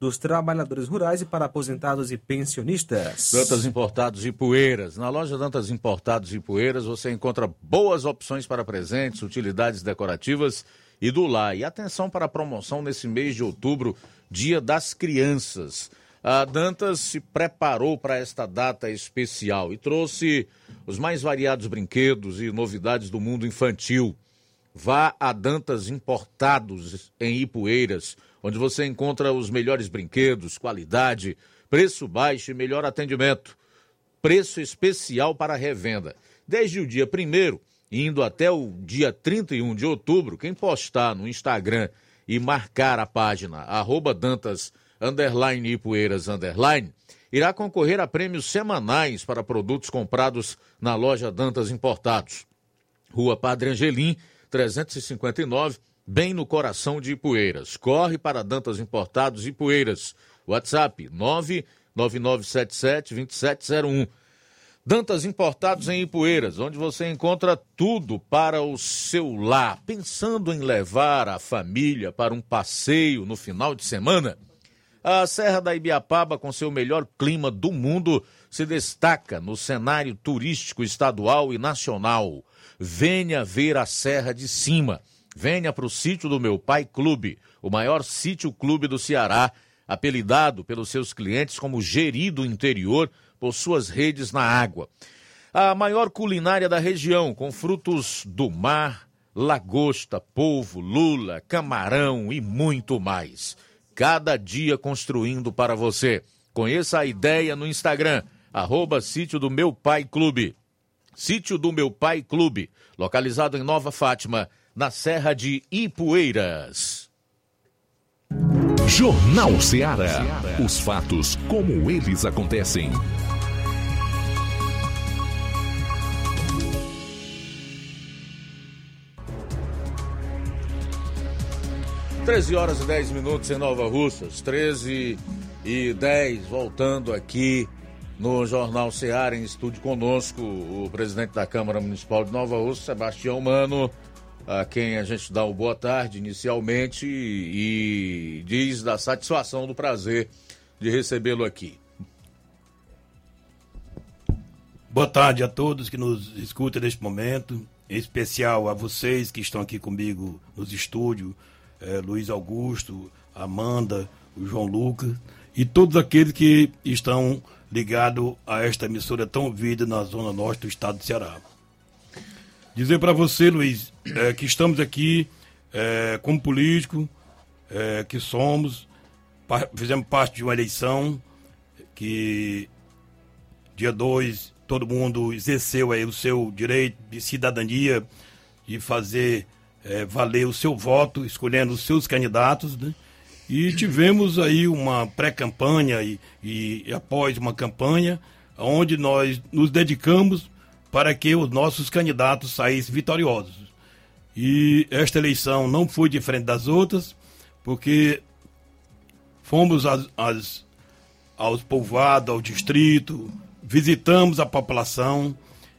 S2: dos Trabalhadores Rurais e para aposentados e pensionistas.
S1: Dantas Importados e Poeiras. Na loja Dantas Importados e Poeiras você encontra boas opções para presentes, utilidades decorativas e do lar. E atenção para a promoção nesse mês de outubro, Dia das Crianças. A Dantas se preparou para esta data especial e trouxe os mais variados brinquedos e novidades do mundo infantil. Vá a Dantas Importados em Ipueiras onde você encontra os melhores brinquedos, qualidade, preço baixo e melhor atendimento. Preço especial para revenda. Desde o dia 1 indo até o dia 31 de outubro, quem postar no Instagram e marcar a página arroba Dantas underline Ipueiras underline, irá concorrer a prêmios semanais para produtos comprados na loja Dantas Importados. Rua Padre Angelim, 359, bem no coração de Ipueiras. Corre para Dantas Importados Ipueiras. WhatsApp 999772701. Dantas Importados em Ipueiras, onde você encontra tudo para o seu lar. Pensando em levar a família para um passeio no final de semana? A Serra da Ibiapaba, com seu melhor clima do mundo, se destaca no cenário turístico estadual e nacional. Venha ver a Serra de Cima. Venha para o sítio do meu pai Clube, o maior sítio clube do Ceará, apelidado pelos seus clientes como Gerido Interior por suas redes na água. A maior culinária da região, com frutos do mar, lagosta, polvo, lula, camarão e muito mais. Cada dia construindo para você. Conheça a ideia no Instagram, arroba sítio do meu pai clube. Sítio do meu pai clube, localizado em Nova Fátima, na Serra de Ipueiras.
S4: Jornal Ceará. Os fatos como eles acontecem.
S1: 13 horas e 10 minutos em Nova Russas, 13 e 10, voltando aqui no Jornal Ceará, em estúdio conosco, o presidente da Câmara Municipal de Nova Russa, Sebastião Mano, a quem a gente dá o boa tarde inicialmente e diz da satisfação, do prazer de recebê-lo aqui.
S14: Boa tarde a todos que nos escutam neste momento, em especial a vocês que estão aqui comigo nos estúdios, é, Luiz Augusto, Amanda, o João Lucas e todos aqueles que estão ligados a esta emissora tão ouvida na zona norte do estado do Ceará. Dizer para você, Luiz, é, que estamos aqui é, como político, é, que somos, fizemos parte de uma eleição que dia 2 todo mundo exerceu aí o seu direito de cidadania de fazer é, valer o seu voto, escolhendo os seus candidatos, né? E tivemos aí uma pré-campanha e, e, após uma campanha, onde nós nos dedicamos para que os nossos candidatos saíssem vitoriosos. E esta eleição não foi diferente das outras, porque fomos as, as, aos povoados, ao distrito, visitamos a população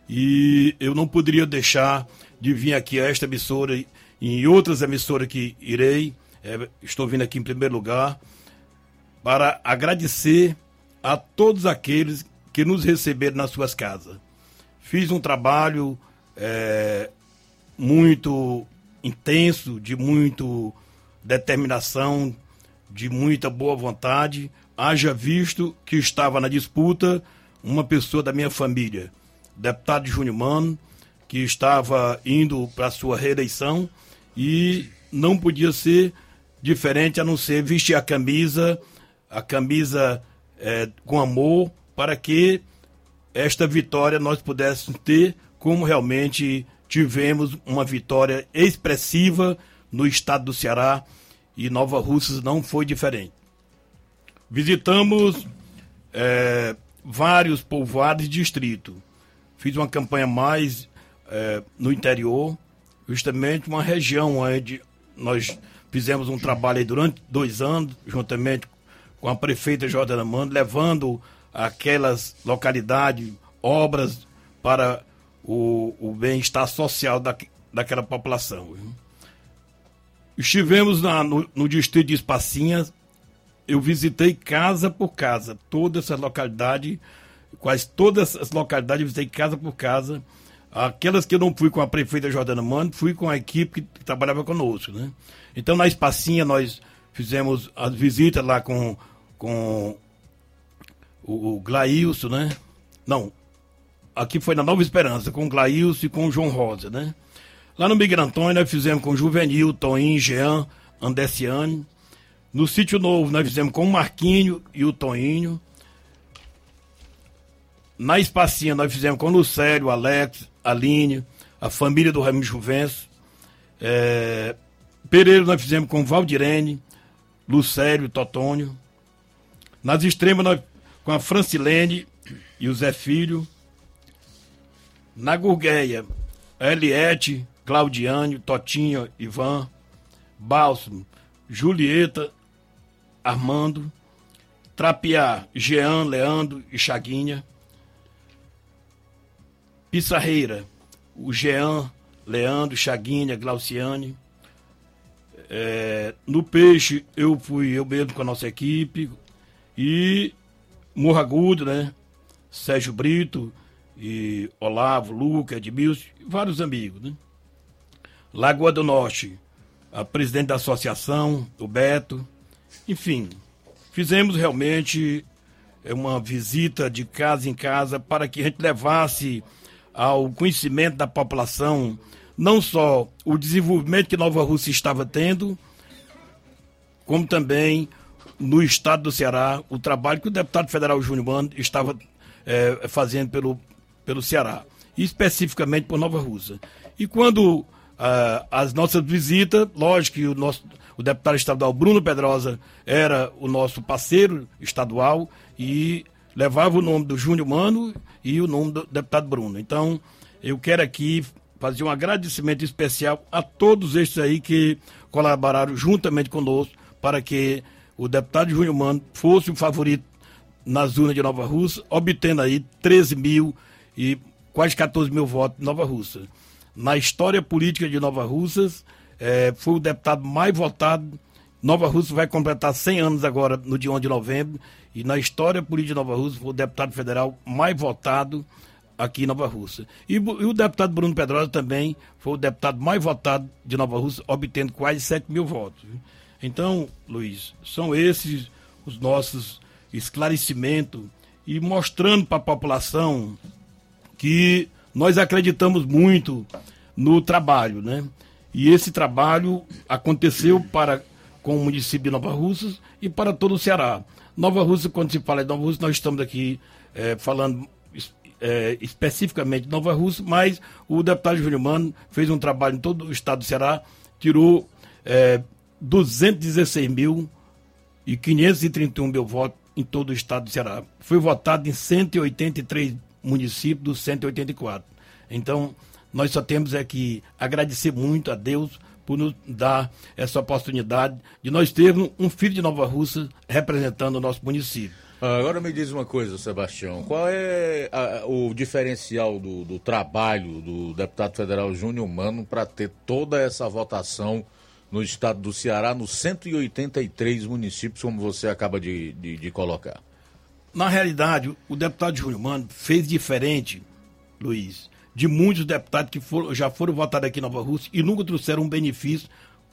S14: e eu não poderia deixar de vir aqui a esta emissora e em outras emissoras que irei. É, estou vindo aqui em primeiro lugar para agradecer a todos aqueles que nos receberam nas suas casas. Fiz um trabalho é, muito intenso, de muito determinação, de muita boa vontade. Haja visto que estava na disputa uma pessoa da minha família, deputado Júnior Mano, que estava indo para a sua reeleição e não podia ser diferente a não ser vestir a camisa, a camisa é, com amor, para que esta vitória nós pudéssemos ter como realmente tivemos uma vitória expressiva no estado do Ceará e Nova Russas não foi diferente. Visitamos é, vários povoados e distritos. Fiz uma campanha mais é, no interior, justamente uma região onde nós fizemos um trabalho durante dois anos, juntamente com a prefeita Jordana Mano, levando aquelas localidades, obras para o, o bem-estar social da, daquela população. Estivemos na, no, no distrito de Espacinhas, eu visitei casa por casa, todas essas localidades, quase todas as localidades, visitei casa por casa, Aquelas que eu não fui com a prefeita Jordana Mano, fui com a equipe que, trabalhava conosco, né? Então, na Espacinha, nós fizemos as visitas lá com, com o, o Glailson, né? Não, aqui foi na Nova Esperança, com o Glailson e com o João Rosa, né? Lá no Miguel Antônio, nós fizemos com o Juvenil, Toninho, Jean, Andessiane. No Sítio Novo, nós fizemos com o Marquinho e o Toninho. Na Espacinha, nós fizemos com o Lucério, o Alex, Aline, a família do Raimundo Juvencio. É, Pereira nós fizemos com Valdirene, Lucério, Totônio. Nas extremas nós com a Francilene e o Zé Filho. Na Gurgueia, Eliette, Claudiane, Totinho, Ivan, Bálsamo, Julieta, Armando, Trapiá, Jean, Leandro e Chaguinha. Pissarreira, o Jean, Leandro, Chaguinha, Glauciane. É, no Peixe, eu fui eu mesmo com a nossa equipe, E Morro Agudo, né? Sérgio Brito, e Olavo, Luca, Edmilson, vários amigos, né? Lagoa do Norte, a presidente da associação, o Beto, enfim, fizemos realmente uma visita de casa em casa para que a gente levasse ao conhecimento da população não só o desenvolvimento que Nova Rússia estava tendo, como também no estado do Ceará, o trabalho que o deputado federal Júnior Mano estava é, fazendo pelo, pelo Ceará, especificamente por Nova Rússia. E quando ah, as nossas visitas, lógico que o nosso o deputado estadual Bruno Pedrosa era o nosso parceiro estadual e levava o nome do Júnior Mano e o nome do deputado Bruno. Então, eu quero aqui fazer um agradecimento especial a todos estes aí que colaboraram juntamente conosco para que o deputado Júnior Mano fosse o favorito nas urnas de Nova Rússia, obtendo aí 13 mil e quase 14 mil votos em Nova Rússia. Na história política de Nova Russas, é, foi o deputado mais votado. Nova Rússia vai completar 100 anos agora, no dia 1 de novembro. E na história política de Nova Rússia, foi o deputado federal mais votado aqui em Nova Rússia. E, e, o deputado Bruno Pedrosa também foi o deputado mais votado de Nova Rússia, obtendo quase 7 mil votos. Então, Luiz, são esses os nossos esclarecimentos e mostrando para a população que nós acreditamos muito no trabalho, né? E esse trabalho aconteceu para com o município de Nova Russas e para todo o Ceará. Nova Rússia, quando se fala de Nova Rússia, nós estamos aqui é, falando é, especificamente de Nova Rússia, mas o deputado Júnior Mano fez um trabalho em todo o estado do Ceará, tirou é, 216 mil e 531 mil votos em todo o estado do Ceará. Foi votado em 183 municípios dos 184. Então, nós só temos é que agradecer muito a Deus por nos dar essa oportunidade de nós termos um filho de Nova Rússia representando o nosso município.
S1: Ah, agora me diz uma coisa, Sebastião. Qual é a, o diferencial do, do, trabalho do deputado federal Júnior Mano para ter toda essa votação no estado do Ceará, nos 183 municípios, como você acaba de, de, de colocar?
S14: Na realidade, o deputado Júnior Mano fez diferente, Luiz, de muitos deputados que já foram votados aqui em Nova Rússia e nunca trouxeram um benefício,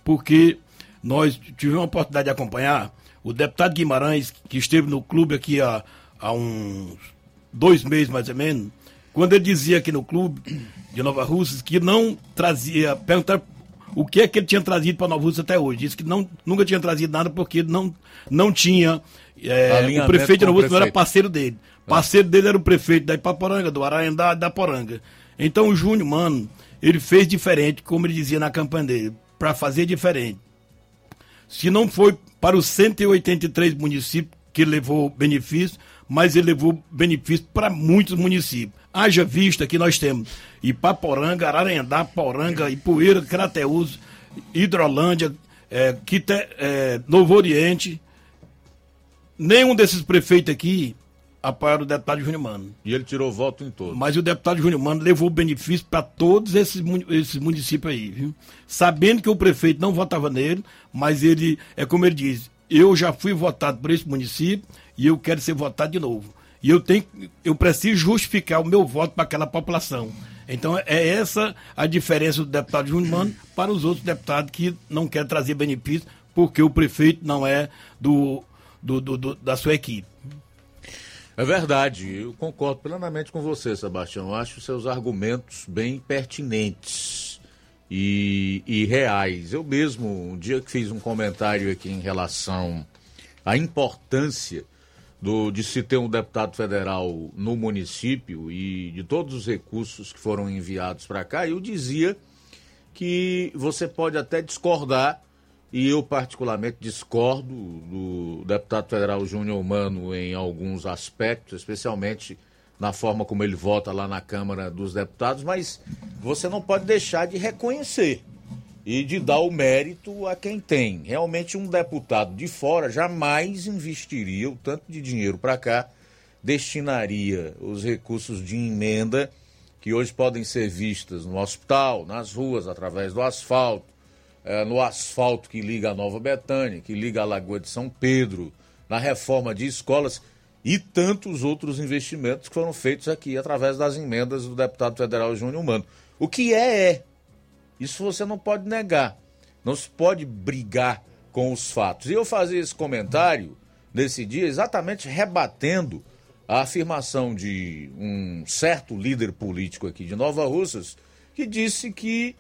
S14: porque nós tivemos a oportunidade de acompanhar o deputado Guimarães, que esteve no clube aqui há, há uns dois meses mais ou menos, quando ele dizia aqui no clube de Nova Rússia que não trazia, perguntar o que é que ele tinha trazido para Nova Rússia até hoje. Disse que não, nunca tinha trazido nada porque não, não tinha. É, o prefeito de Nova Rússia não era parceiro dele. É. Parceiro dele era o prefeito da Ipaporanga, do Araendá da Poranga. Então o Júnior, mano, ele fez diferente, como ele dizia na campanha dele, para fazer diferente. Se não foi para os 183 municípios que ele levou benefício, mas ele levou benefício para muitos municípios. Haja vista que nós temos Ipaporanga, Ararendá, Poranga, Ipueira, Crateús, Hidrolândia, é, Quite, é, Novo Oriente. Nenhum desses prefeitos aqui apoiaram o deputado Júnior Mano.
S1: E ele tirou voto em todos.
S14: Mas o deputado Júnior Mano levou benefício para todos esses, esses municípios aí, viu? Sabendo que o prefeito não votava nele, mas ele, é como ele diz, eu já fui votado por esse município e eu quero ser votado de novo. E eu tenho, eu preciso justificar o meu voto para aquela população. Então é essa a diferença do deputado Júnior Mano para os outros deputados que não querem trazer benefício porque o prefeito não é do, do, do, do da sua equipe.
S1: É verdade, eu concordo plenamente com você, Sebastião. Eu acho seus argumentos bem pertinentes e, e, reais. Eu mesmo, um dia que fiz um comentário aqui em relação à importância do, de se ter um deputado federal no município e de todos os recursos que foram enviados para cá, eu dizia que você pode até discordar e eu particularmente discordo do deputado federal Júnior Mano em alguns aspectos, especialmente na forma como ele vota lá na Câmara dos Deputados, mas você não pode deixar de reconhecer e de dar o mérito a quem tem. Realmente um deputado de fora jamais investiria o tanto de dinheiro para cá, destinaria os recursos de emenda que hoje podem ser vistas no hospital, nas ruas, através do asfalto, é, no asfalto que liga a Nova Betânia, que liga a Lagoa de São Pedro, na reforma de escolas e tantos outros investimentos que foram feitos aqui através das emendas do deputado federal Júnior Mano. O que é, é. Isso você não pode negar. Não se pode brigar com os fatos. E eu fazia esse comentário nesse dia exatamente rebatendo a afirmação de um certo líder político aqui de Nova Russas, que disse que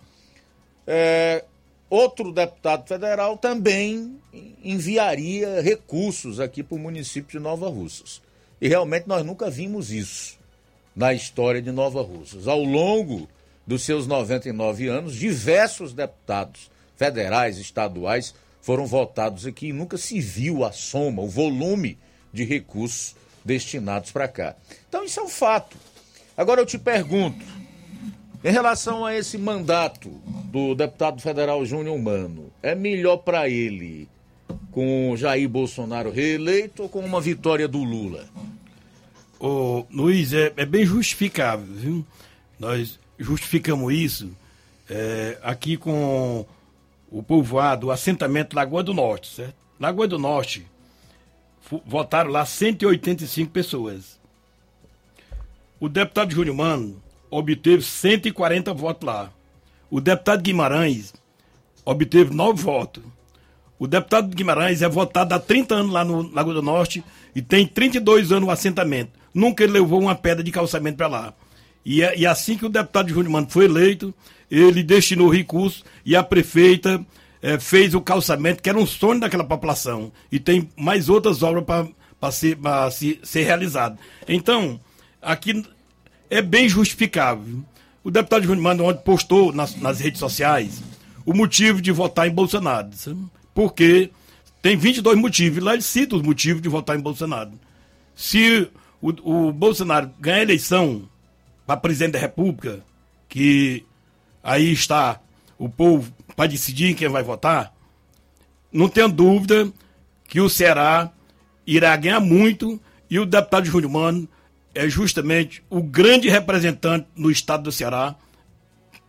S1: é, outro deputado federal também enviaria recursos aqui para o município de Nova Russas. E realmente nós nunca vimos isso na história de Nova Russas. Ao longo dos seus 99 anos, diversos deputados federais, estaduais, foram votados aqui e nunca se viu a soma, o volume de recursos destinados para cá. Então isso é um fato. Agora eu te pergunto, em relação a esse mandato do deputado federal Júnior Mano, é melhor para ele com Jair Bolsonaro reeleito ou com uma vitória do Lula?
S14: Ô, Luiz, é, é bem justificável, viu? Nós justificamos isso é, aqui com o povoado, o assentamento Lagoa do Norte, certo? Lagoa do Norte, votaram lá 185 pessoas. O deputado Júnior Mano obteve 140 votos lá. O deputado Guimarães obteve 9 votos. O deputado Guimarães é votado há 30 anos lá no Lagoa do Norte e tem 32 anos no assentamento. Nunca ele levou uma pedra de calçamento para lá. E, é, e assim que o deputado Júnior Mano foi eleito, ele destinou recursos e a prefeita é, fez o calçamento, que era um sonho daquela população. E tem mais outras obras para ser, se, ser realizadas. Então, aqui é bem justificável. O deputado Júnior Mano ontem postou nas, nas redes sociais o motivo de votar em Bolsonaro. Sabe? Porque tem 22 motivos, lá ele cita os motivos de votar em Bolsonaro. Se o, o Bolsonaro ganhar a eleição para presidente da República, que aí está o povo para decidir quem vai votar, não tenho dúvida que o Ceará irá ganhar muito e o deputado Júnior Mano é justamente o grande representante no estado do Ceará.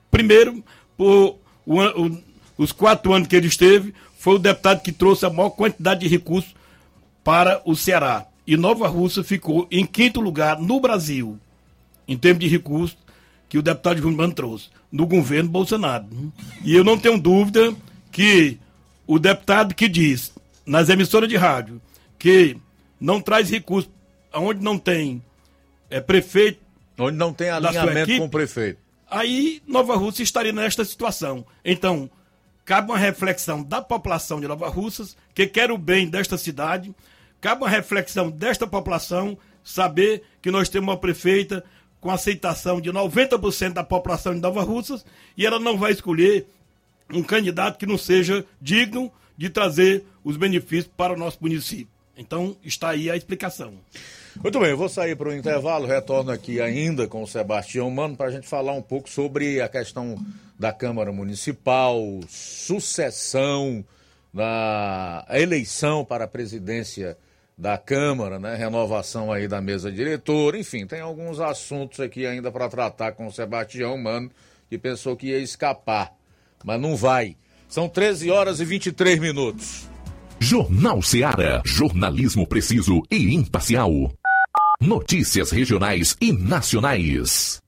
S14: Primeiro, por o, o, os quatro anos que ele esteve, foi o deputado que trouxe a maior quantidade de recursos para o Ceará. E Nova Rússia ficou em quinto lugar no Brasil, em termos de recursos, que o deputado Júnior Mano trouxe, no governo Bolsonaro. E eu não tenho dúvida que o deputado que diz nas emissoras de rádio que não traz recursos onde não tem é, prefeito.
S1: Onde não tem alinhamento equipe, com o prefeito.
S14: Aí Nova Rússia estaria nesta situação. Então, cabe uma reflexão da população de Nova Russas, que quer o bem desta cidade, cabe uma reflexão desta população, saber que nós temos uma prefeita com aceitação de 90% da população de Nova Russas e ela não vai escolher um candidato que não seja digno de trazer os benefícios para o nosso município. Então, está aí a explicação.
S1: Muito bem, eu vou sair para o intervalo, retorno aqui ainda com o Sebastião Mano para a gente falar um pouco sobre a questão da Câmara Municipal, sucessão da eleição para a presidência da Câmara, né? Renovação aí da mesa diretora, enfim, tem alguns assuntos aqui ainda para tratar com o Sebastião Mano, que pensou que ia escapar, mas não vai. São 13 horas e 23 minutos.
S4: Jornal Seara. Jornalismo preciso e imparcial. Notícias regionais e nacionais.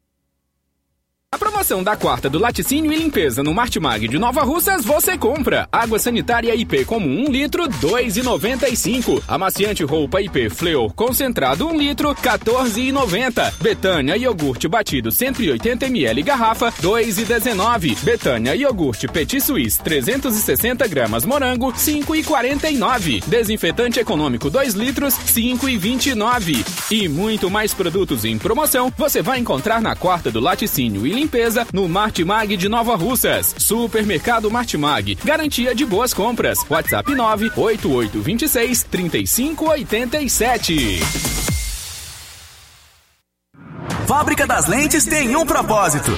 S5: A promoção da quarta do laticínio e limpeza no Martimag de Nova Russas você compra. Água sanitária IP comum 1 litro 2,95. Amaciante roupa IP Fleur concentrado 1 litro 14,90. Betânia iogurte batido 180 ml garrafa 2,19. Betânia iogurte Petit Suisse 360 gramas morango 5,49. Desinfetante econômico 2 litros 5,29. E muito mais produtos em promoção você vai encontrar na quarta do laticínio e limpeza no Martimag de Nova Russas. Supermercado Martimag. Garantia de boas compras. WhatsApp 98826 3587.
S6: Fábrica das Lentes tem um propósito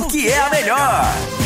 S6: porque é a melhor.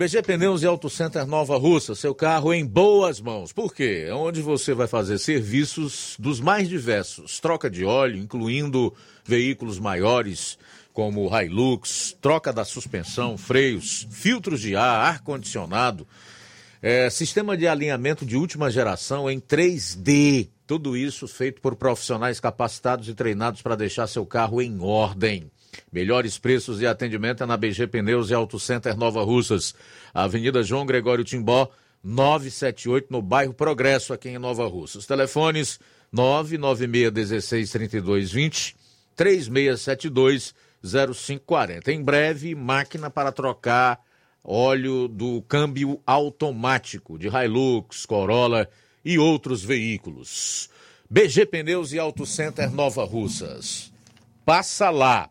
S1: BG Pneus e Auto Center Nova Russa, seu carro em boas mãos. Por quê? É onde você vai fazer serviços dos mais diversos. Troca de óleo, incluindo veículos maiores como Hilux, troca da suspensão, freios, filtros de ar, ar-condicionado, é, sistema de alinhamento de última geração em 3D. Tudo isso feito por profissionais capacitados e treinados para deixar seu carro em ordem. Melhores preços e atendimento é na BG Pneus e Auto Center Nova Russas. Avenida João Gregório Timbó, 978, no bairro Progresso, aqui em Nova Russas. Telefones 996163220, 36720540. Em breve, máquina para trocar óleo do câmbio automático de Hilux, Corolla e outros veículos. BG Pneus e Auto Center Nova Russas. Passa lá.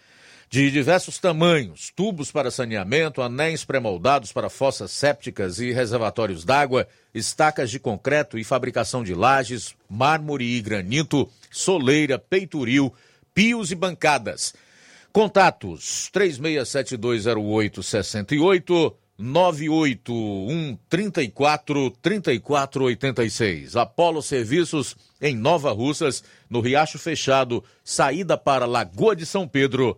S1: de diversos tamanhos, tubos para saneamento, anéis pré-moldados para fossas sépticas e reservatórios d'água, estacas de concreto e fabricação de lajes, mármore e granito, soleira, peitoril, pios e bancadas. Contatos 36720868 981 34 34 86. Apolo Serviços em Nova Russas, no Riacho Fechado, saída para Lagoa de São Pedro,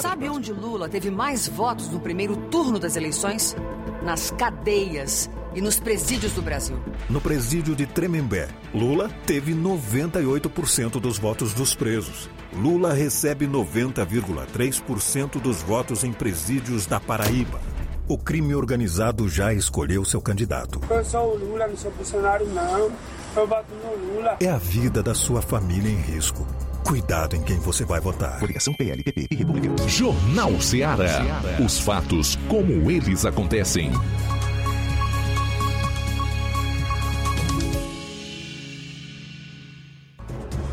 S15: Sabe onde Lula teve mais votos no primeiro turno das eleições? Nas cadeias e nos presídios do Brasil.
S16: No presídio de Tremembé, Lula teve 98% dos votos dos presos. Lula recebe 90,3% dos votos em presídios da Paraíba. O crime organizado já escolheu seu candidato.
S17: Eu sou o Lula, não sou funcionário, não. Eu voto no Lula.
S16: É a vida da sua família em risco. Cuidado em quem você vai votar.
S4: Coligação PLPP e República. Jornal Ceará. Os fatos como eles acontecem.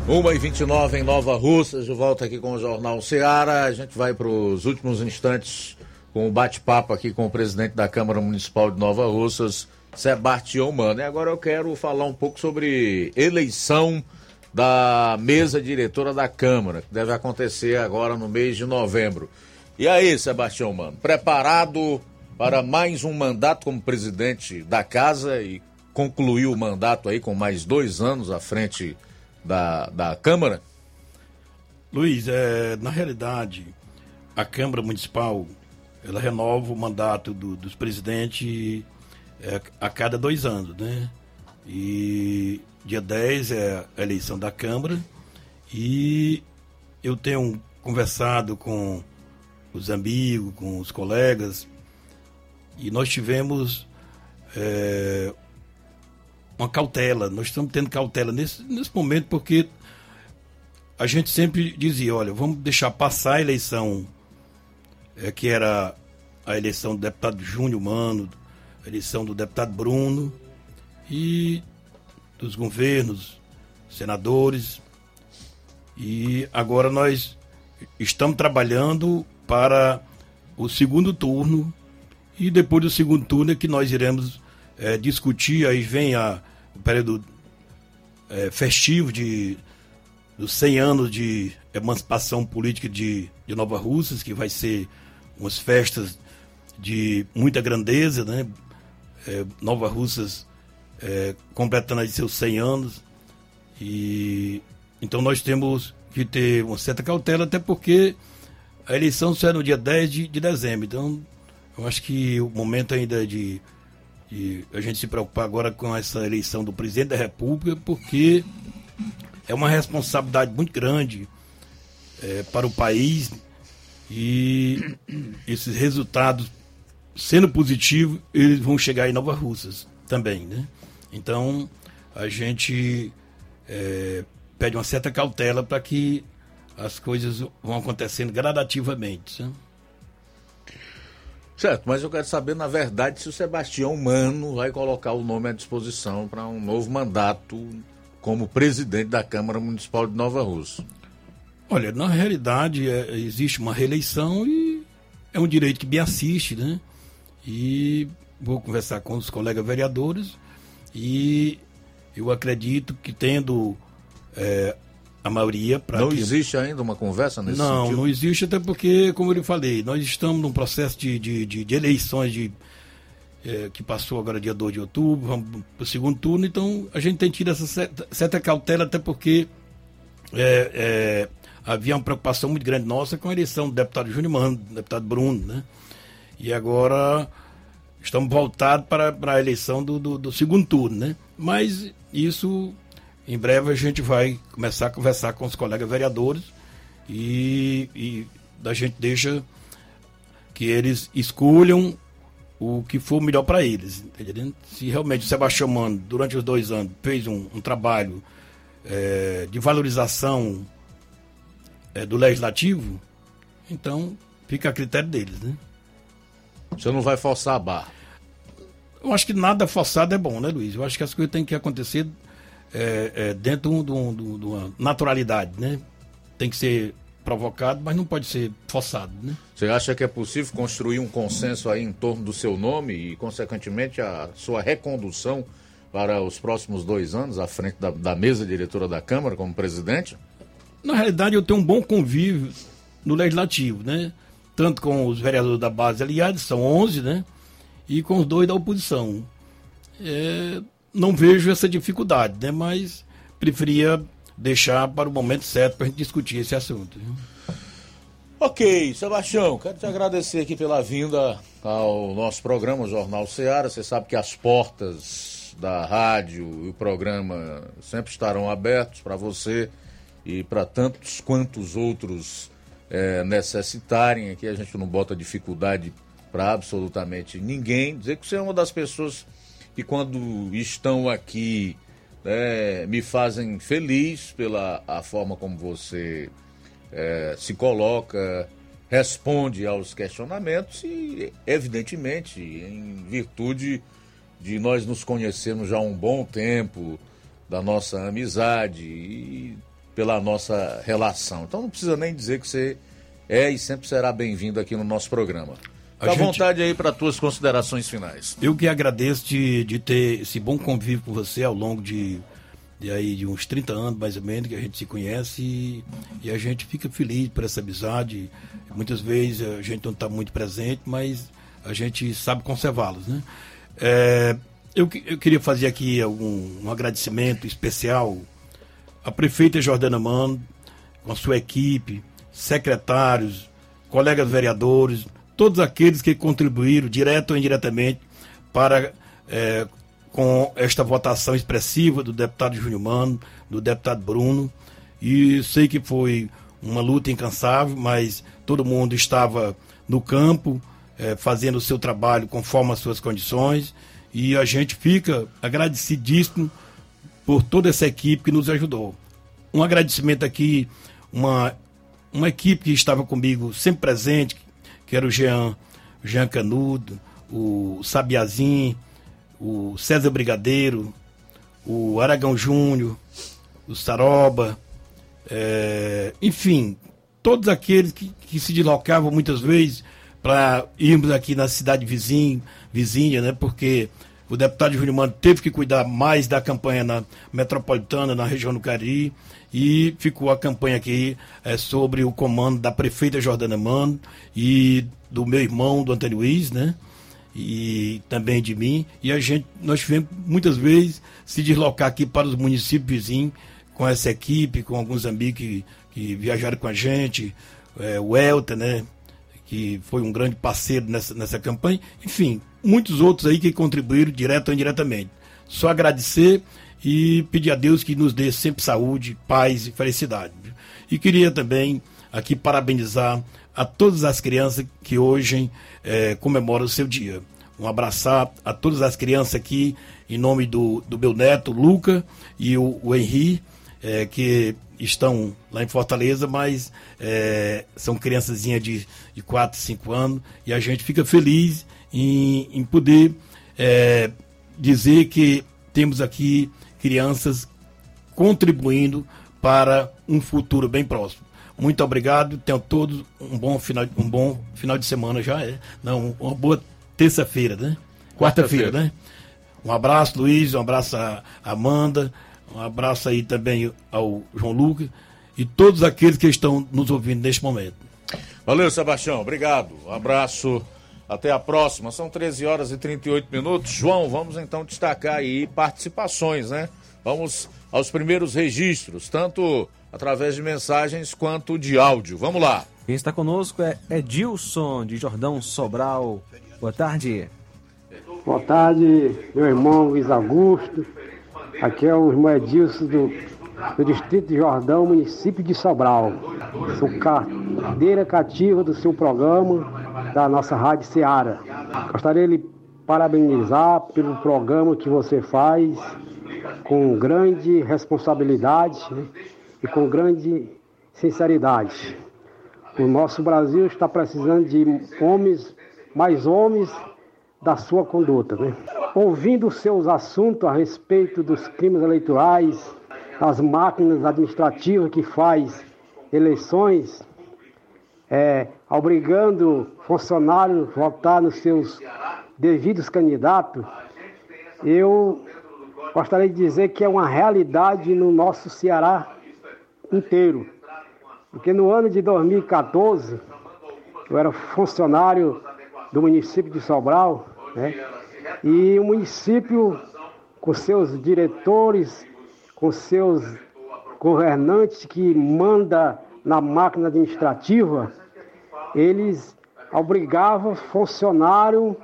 S1: Uma e vinte em Nova Russa, de volta aqui com o Jornal Ceará. A gente vai para os últimos instantes com o bate-papo aqui com o presidente da Câmara Municipal de Nova Russas, Sebastião Mano. E agora eu quero falar um pouco sobre eleição da mesa diretora da Câmara, que deve acontecer agora no mês de novembro. E aí, Sebastião Mano, preparado para mais um mandato como presidente da casa e concluir o mandato aí com mais dois anos à frente da, da Câmara?
S14: Luiz, é, na realidade, a Câmara Municipal ela renova o mandato do, dos presidentes é, a cada dois anos, né? E dia 10 é a eleição da Câmara e eu tenho conversado com os amigos, com os colegas e nós tivemos é, uma cautela. Nós estamos tendo cautela nesse, nesse momento porque a gente sempre dizia, olha, vamos deixar passar a eleição, é, que era a eleição do deputado Júnior Mano, a eleição do deputado Bruno e dos governos, senadores. E agora nós estamos trabalhando para o segundo turno e depois do segundo turno é que nós iremos é, discutir, aí vem a, o período é, festivo de, dos 100 anos de emancipação política de, de Nova Russas, que vai ser umas festas de muita grandeza, né? É, Nova Russas é, completando aí seus 100 anos. E então nós temos que ter uma certa cautela, até porque a eleição será no dia 10 de, de dezembro. Então, eu acho que o momento ainda de e a gente se preocupar agora com essa eleição do presidente da República, porque é uma responsabilidade muito grande é, para o país e esses resultados, sendo positivos, eles vão chegar em Nova Russas também, né? Então, a gente é, pede uma certa cautela para que as coisas vão acontecendo gradativamente. Né?
S1: Certo, mas eu quero saber, na verdade, se o Sebastião Mano vai colocar o nome à disposição para um novo mandato como presidente da Câmara Municipal de Nova Rússia.
S14: Olha, na realidade, é, existe uma reeleição e é um direito que me assiste, né? E vou conversar com os colegas vereadores e eu acredito que tendo é, a maioria para
S1: Não
S14: que...
S1: existe ainda uma conversa nesse
S14: não,
S1: sentido?
S14: Não, existe, até porque, como eu lhe falei, nós estamos num processo de, de, de, de eleições de, é, que passou agora dia 2 de outubro, vamos para o segundo turno, então a gente tem tido essa certa, certa cautela, até porque é, havia uma preocupação muito grande nossa com a eleição do deputado Júnior Mano, do deputado Bruno, né? E agora estamos voltados para, para a eleição do, do, do segundo turno, né? Mas isso em breve a gente vai começar a conversar com os colegas vereadores e, e a gente deixa que eles escolham o que for melhor para eles. Entendeu? Se realmente o Sebastião Mano, durante os dois anos, fez um, um trabalho é, de valorização é, do legislativo, então fica a critério deles. Né?
S1: Você não vai forçar a barra?
S14: Eu acho que nada forçado é bom, né, Luiz? Eu acho que as coisas têm que acontecer é, é, dentro de, um, de, uma naturalidade, né? Tem que ser provocado, mas não pode ser forçado, né?
S1: Você acha que é possível construir um consenso aí em torno do seu nome e, consequentemente, a sua recondução para os próximos dois anos à frente da, da mesa diretora da Câmara como presidente?
S14: Na realidade, eu tenho um bom convívio no Legislativo, né? Tanto com os vereadores da base aliados, são 11, né? E com os dois da oposição. É, não vejo essa dificuldade, né? Mas preferia deixar para o momento certo para a gente discutir esse assunto.
S1: Ok, Sebastião, quero te agradecer aqui pela vinda ao nosso programa, Jornal Ceará. Você sabe que as portas da rádio e o programa sempre estarão abertos para você e para tantos quantos outros é, necessitarem. Aqui a gente não bota dificuldade para absolutamente ninguém. Dizer que você é uma das pessoas que quando estão aqui né, me fazem feliz pela a forma como você é, se coloca, responde aos questionamentos e, evidentemente, em virtude de nós nos conhecermos já há um bom tempo, da nossa amizade e pela nossa relação. Então não precisa nem dizer que você é e sempre será bem-vindo aqui no nosso programa. Fica à
S14: gente-
S1: vontade aí para tuas considerações finais.
S14: Eu que agradeço de, de ter esse bom convívio com você ao longo de, de, aí, de uns 30 anos, mais ou menos, que a gente se conhece e, e a gente fica feliz por essa amizade. Muitas vezes a gente não está muito presente, mas a gente sabe conservá-los, né? É, eu, eu queria fazer aqui algum, um agradecimento especial à prefeita Jordana Mano, com a sua equipe, secretários, colegas vereadores, todos aqueles que contribuíram, direto ou indiretamente, para eh, com esta votação expressiva do deputado Júnior Mano, do deputado Bruno. E sei que foi uma luta incansável, mas todo mundo estava no campo, eh, fazendo o seu trabalho conforme as suas condições. E a gente fica agradecidíssimo por toda essa equipe que nos ajudou. Um agradecimento aqui, uma, uma equipe que estava comigo sempre presente, que era o Jean, Jean Canudo, o Sabiazin, o César Brigadeiro, o Aragão Júnior, o Saroba, eh, enfim, todos aqueles que, que se deslocavam muitas vezes para irmos aqui na cidade vizinha, vizinha, né? Porque o deputado Júnior Mano teve que cuidar mais da campanha na metropolitana, na região do Cariri, e ficou a campanha aqui eh, sobre o comando da prefeita Jordana Mano e do meu irmão, do Antônio Luiz, né? E também de mim. E a gente, nós tivemos muitas vezes se deslocar aqui para os municípios vizinhos com essa equipe, com alguns amigos que, que viajaram com a gente, eh, o Elta, né? que foi um grande parceiro nessa, nessa campanha. Enfim, muitos outros aí que contribuíram direto ou indiretamente. Só agradecer e pedir a Deus que nos dê sempre saúde, paz e felicidade. E queria também aqui parabenizar a todas as crianças que hoje eh, comemoram o seu dia. Um abraçar a todas as crianças aqui, em nome do, do meu neto, Luca, e o, o Henri, eh, que estão lá em Fortaleza, mas eh, são criançazinhas de, de 4, 5 anos, e a gente fica feliz em, em poder eh, dizer que temos aqui crianças contribuindo para um futuro bem próximo. Muito obrigado, tenham todos um bom final, um bom final de semana já, é? Não, uma boa terça-feira, né? Quarta-feira,
S1: Quarta-feira.
S14: né? Um abraço, Luiz, um abraço a Amanda, um abraço aí também ao João Lucas e todos aqueles que estão nos ouvindo neste momento.
S1: Valeu, Sebastião. Obrigado. Um abraço. Até a próxima. São 13 horas e 38 minutos. João, vamos então destacar aí participações, né? Vamos aos primeiros registros, tanto através de mensagens quanto de áudio. Vamos lá.
S2: Quem está conosco é Edilson, de Jordão Sobral. Boa tarde.
S18: Boa tarde, meu irmão Luiz Augusto. Aqui é o irmão Edilson do, do Distrito de Jordão, município de Sobral. Sou cadeira cativa do seu programa, da nossa Rádio Ceará. Gostaria de parabenizar pelo programa que você faz com grande responsabilidade né, e com grande sinceridade. O nosso Brasil está precisando de homens, mais homens da sua conduta. Né? Ouvindo seus assuntos a respeito dos crimes eleitorais, as máquinas administrativas que faz eleições, é, obrigando funcionários a votar nos seus devidos candidatos, eu gostaria de dizer que é uma realidade no nosso Ceará inteiro. Porque no ano de 2014, eu era funcionário do município de Sobral, né? E o município, com seus diretores, com seus governantes que manda na máquina administrativa, eles obrigavam funcionário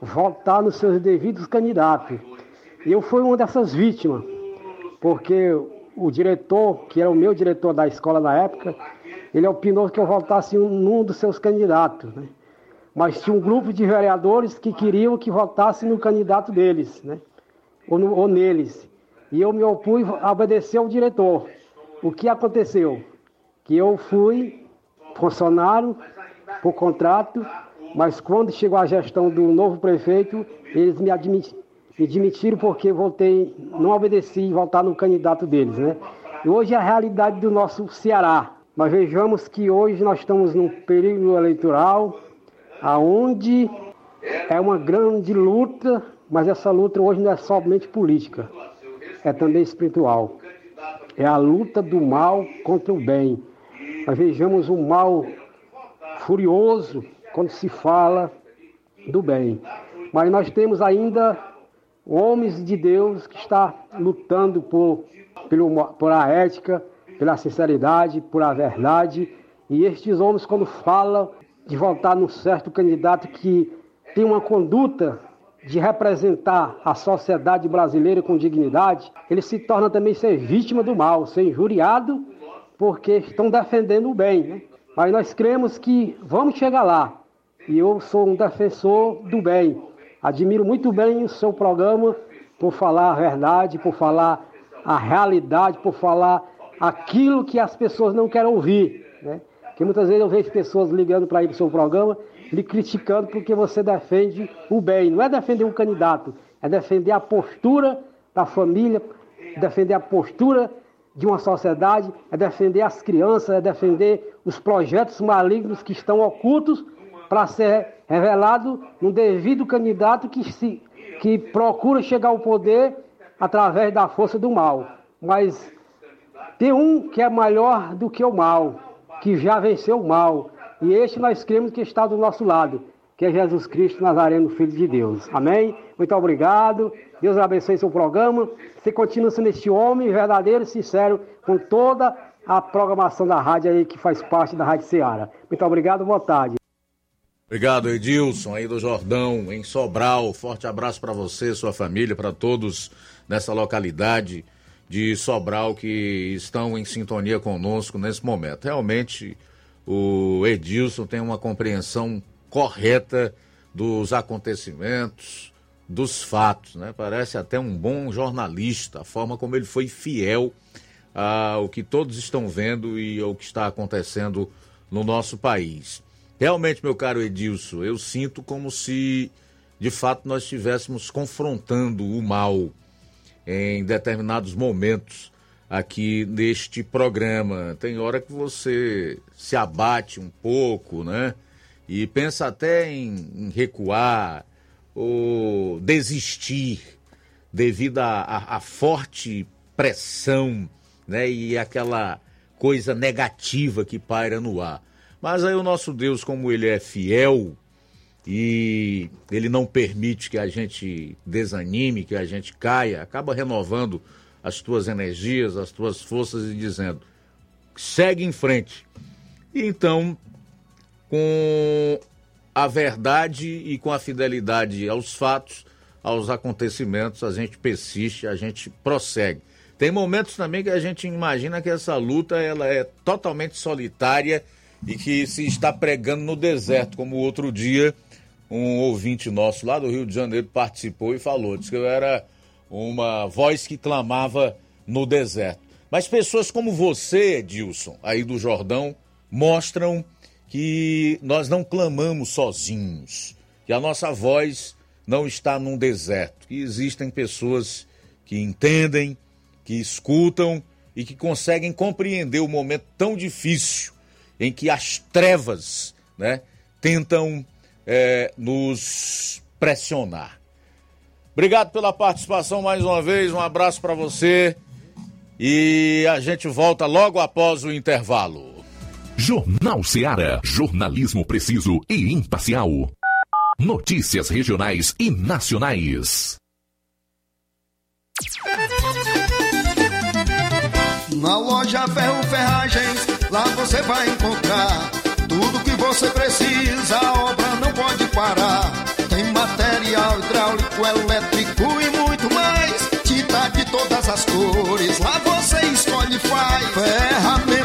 S18: votar nos seus devidos candidatos. E eu fui uma dessas vítimas, porque o diretor, que era o meu diretor da escola na época, ele opinou que eu votasse num dos seus candidatos. Né? Mas tinha um grupo de vereadores que queriam que votasse no candidato deles, né? ou, no, ou neles. E eu me opus a obedecer ao diretor. O que aconteceu? Que eu fui funcionário por contrato, mas quando chegou a gestão do novo prefeito, eles me, admit, me demitiram porque voltei, não obedeci e votar no candidato deles, né? E hoje é a realidade do nosso Ceará. Nós vejamos que hoje nós estamos num período eleitoral aonde é uma grande luta, mas essa luta hoje não é somente política, é também espiritual. É a luta do mal contra o bem. Nós vejamos o mal furioso quando se fala do bem. Mas nós temos ainda homens de Deus que está lutando por, pelo, por a ética, pela sinceridade, por a verdade. E estes homens, quando falam de votar num certo candidato que tem uma conduta de representar a sociedade brasileira com dignidade, ele se torna também ser vítima do mal, ser injuriado, porque estão defendendo o bem. Né? Mas nós cremos que vamos chegar lá. E eu sou um defensor do bem. Admiro muito bem o seu programa por falar a verdade, por falar a realidade, por falar aquilo que as pessoas não querem ouvir. Né? Que muitas vezes eu vejo pessoas ligando para ir para o seu programa, lhe criticando porque você defende o bem. Não é defender um candidato, é defender a postura da família, defender a postura de uma sociedade, é defender as crianças, é defender os projetos malignos que estão ocultos para ser revelado no devido candidato que, se, que procura chegar ao poder através da força do mal. Mas tem um que é maior do que o mal, que já venceu o mal. E este nós cremos que está do nosso lado, que é Jesus Cristo Nazareno, Filho de Deus. Amém? Muito obrigado. Deus abençoe seu programa. Você continua sendo este homem verdadeiro e sincero com toda a programação da rádio aí que faz parte da Rádio Ceará. Muito obrigado, boa tarde.
S1: Obrigado, Edilson, aí do Jordão, em Sobral. Forte abraço para você, sua família, para todos nessa localidade de Sobral que estão em sintonia conosco nesse momento. Realmente, o Edilson tem uma compreensão correta dos acontecimentos, dos fatos, né? Parece até um bom jornalista, a forma como ele foi fiel ao que todos estão vendo e ao que está acontecendo no nosso país. Realmente, meu caro Edilson, eu sinto como se de fato nós estivéssemos confrontando o mal em determinados momentos aqui neste programa. Tem hora que você se abate um pouco, né? E pensa até em, em recuar ou desistir devido à forte pressão, né? E aquela coisa negativa que paira no ar. Mas aí o nosso Deus, como ele é fiel e ele não permite que a gente desanime, que a gente caia, acaba renovando as tuas energias, as tuas forças e dizendo: segue em frente. E então, com a verdade e com a fidelidade aos fatos, aos acontecimentos, a gente persiste, a gente prossegue. Tem momentos também que a gente imagina que essa luta ela é totalmente solitária e que se está pregando no deserto, como outro dia um ouvinte nosso lá do Rio de Janeiro participou e falou, disse que eu era uma voz que clamava no deserto. Mas pessoas como você, Edilson, aí do Jordão, mostram que nós não clamamos sozinhos, que a nossa voz não está num deserto, que existem pessoas que entendem, que escutam e que conseguem compreender o momento tão difícil em que as trevas né, tentam é, nos pressionar. Obrigado pela participação mais uma vez, um abraço para você e a gente volta logo após o intervalo.
S4: Jornal Seara, jornalismo preciso e imparcial. Notícias regionais e nacionais.
S19: Na loja Ferro Ferragens Lá você vai encontrar tudo que você precisa, a obra não pode parar. Tem material hidráulico, elétrico e muito mais. Tinta de todas as cores, lá você escolhe e faz.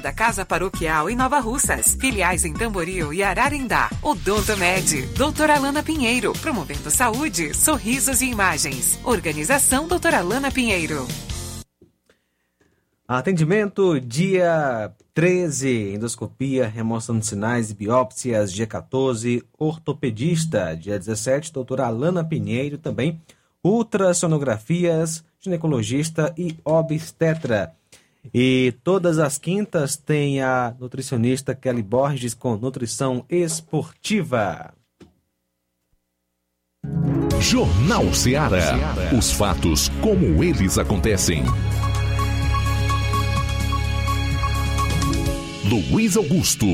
S20: da Casa Paroquial em Nova Russas, filiais em Tamboril e Ararindá. Odonto Med, doutora Alana Pinheiro, promovendo saúde, sorrisos e imagens. Organização doutora Alana Pinheiro.
S2: Atendimento dia 13, endoscopia, remoção de sinais e biópsias, dia 14, ortopedista, dia 17, doutora Alana Pinheiro também, ultrassonografias, ginecologista e obstetra. E todas as quintas tem a nutricionista Kelly Borges com nutrição esportiva.
S21: Jornal Ceará. Os fatos como eles acontecem. Luiz Augusto.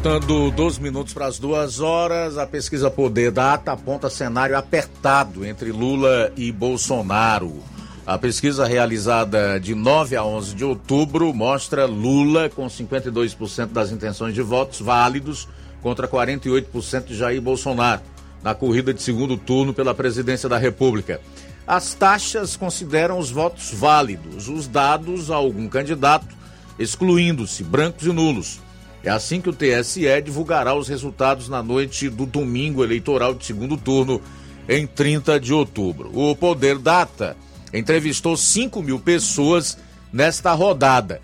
S1: Faltando 12 minutos para as duas horas, a pesquisa Poder Data aponta cenário apertado entre Lula e Bolsonaro. A pesquisa realizada de 9 a 11 de outubro mostra Lula com 52% das intenções de votos válidos contra 48% de Jair Bolsonaro na corrida de segundo turno pela presidência da República. As taxas consideram os votos válidos, os dados a algum candidato, excluindo-se brancos e nulos. É assim que o TSE divulgará os resultados na noite do domingo eleitoral de segundo turno, em 30 de outubro. O Poder Data entrevistou 5 mil pessoas nesta rodada.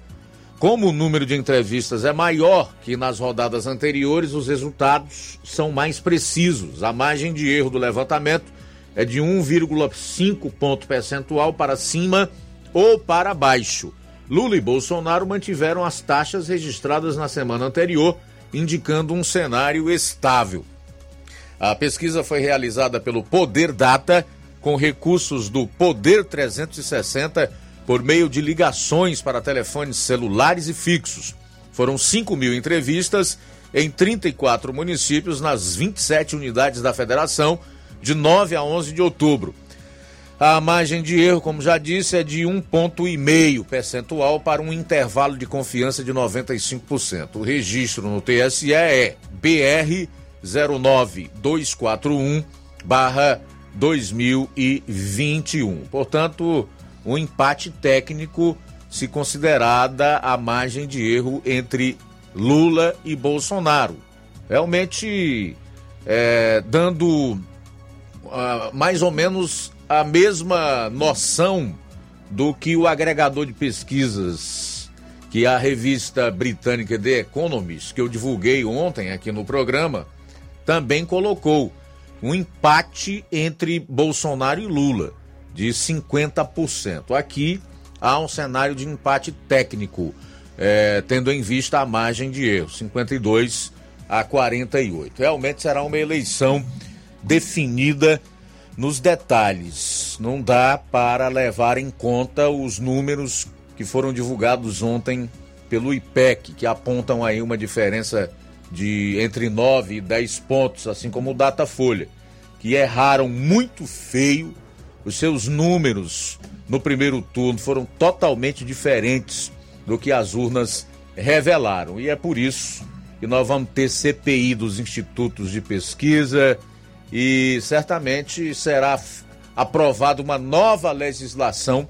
S1: Como o número de entrevistas é maior que nas rodadas anteriores, os resultados são mais precisos. A margem de erro do levantamento é de 1,5 ponto percentual para cima ou para baixo. Lula e Bolsonaro mantiveram as taxas registradas na semana anterior, indicando um cenário estável. A pesquisa foi realizada pelo Poder Data com recursos do Poder 360 por meio de ligações para telefones celulares e fixos. Foram 5 mil entrevistas em 34 municípios nas 27 unidades da federação, de 9 a 11 de outubro. A margem de erro, como já disse, é de 1,5 percentual para um intervalo de confiança de 95%. O registro no TSE é BR 09241 2021. Portanto, um empate técnico se considerada a margem de erro entre Lula e Bolsonaro. Realmente é, dando uh, mais ou menos a mesma noção do que o agregador de pesquisas que a revista britânica The Economist, que eu divulguei ontem aqui no programa, também colocou um empate entre Bolsonaro e Lula de 50%. Aqui há um cenário de empate técnico, é, tendo em vista a margem de erro, 52 a 48. Realmente será uma eleição definida nos detalhes. Não dá para levar em conta os números que foram divulgados ontem pelo IPEC, que apontam aí uma diferença de entre 9 e 10 pontos, assim como o Datafolha, que erraram muito feio os seus números no primeiro turno foram totalmente diferentes do que as urnas revelaram. E é por isso que nós vamos ter CPI dos institutos de pesquisa e certamente será aprovada uma nova legislação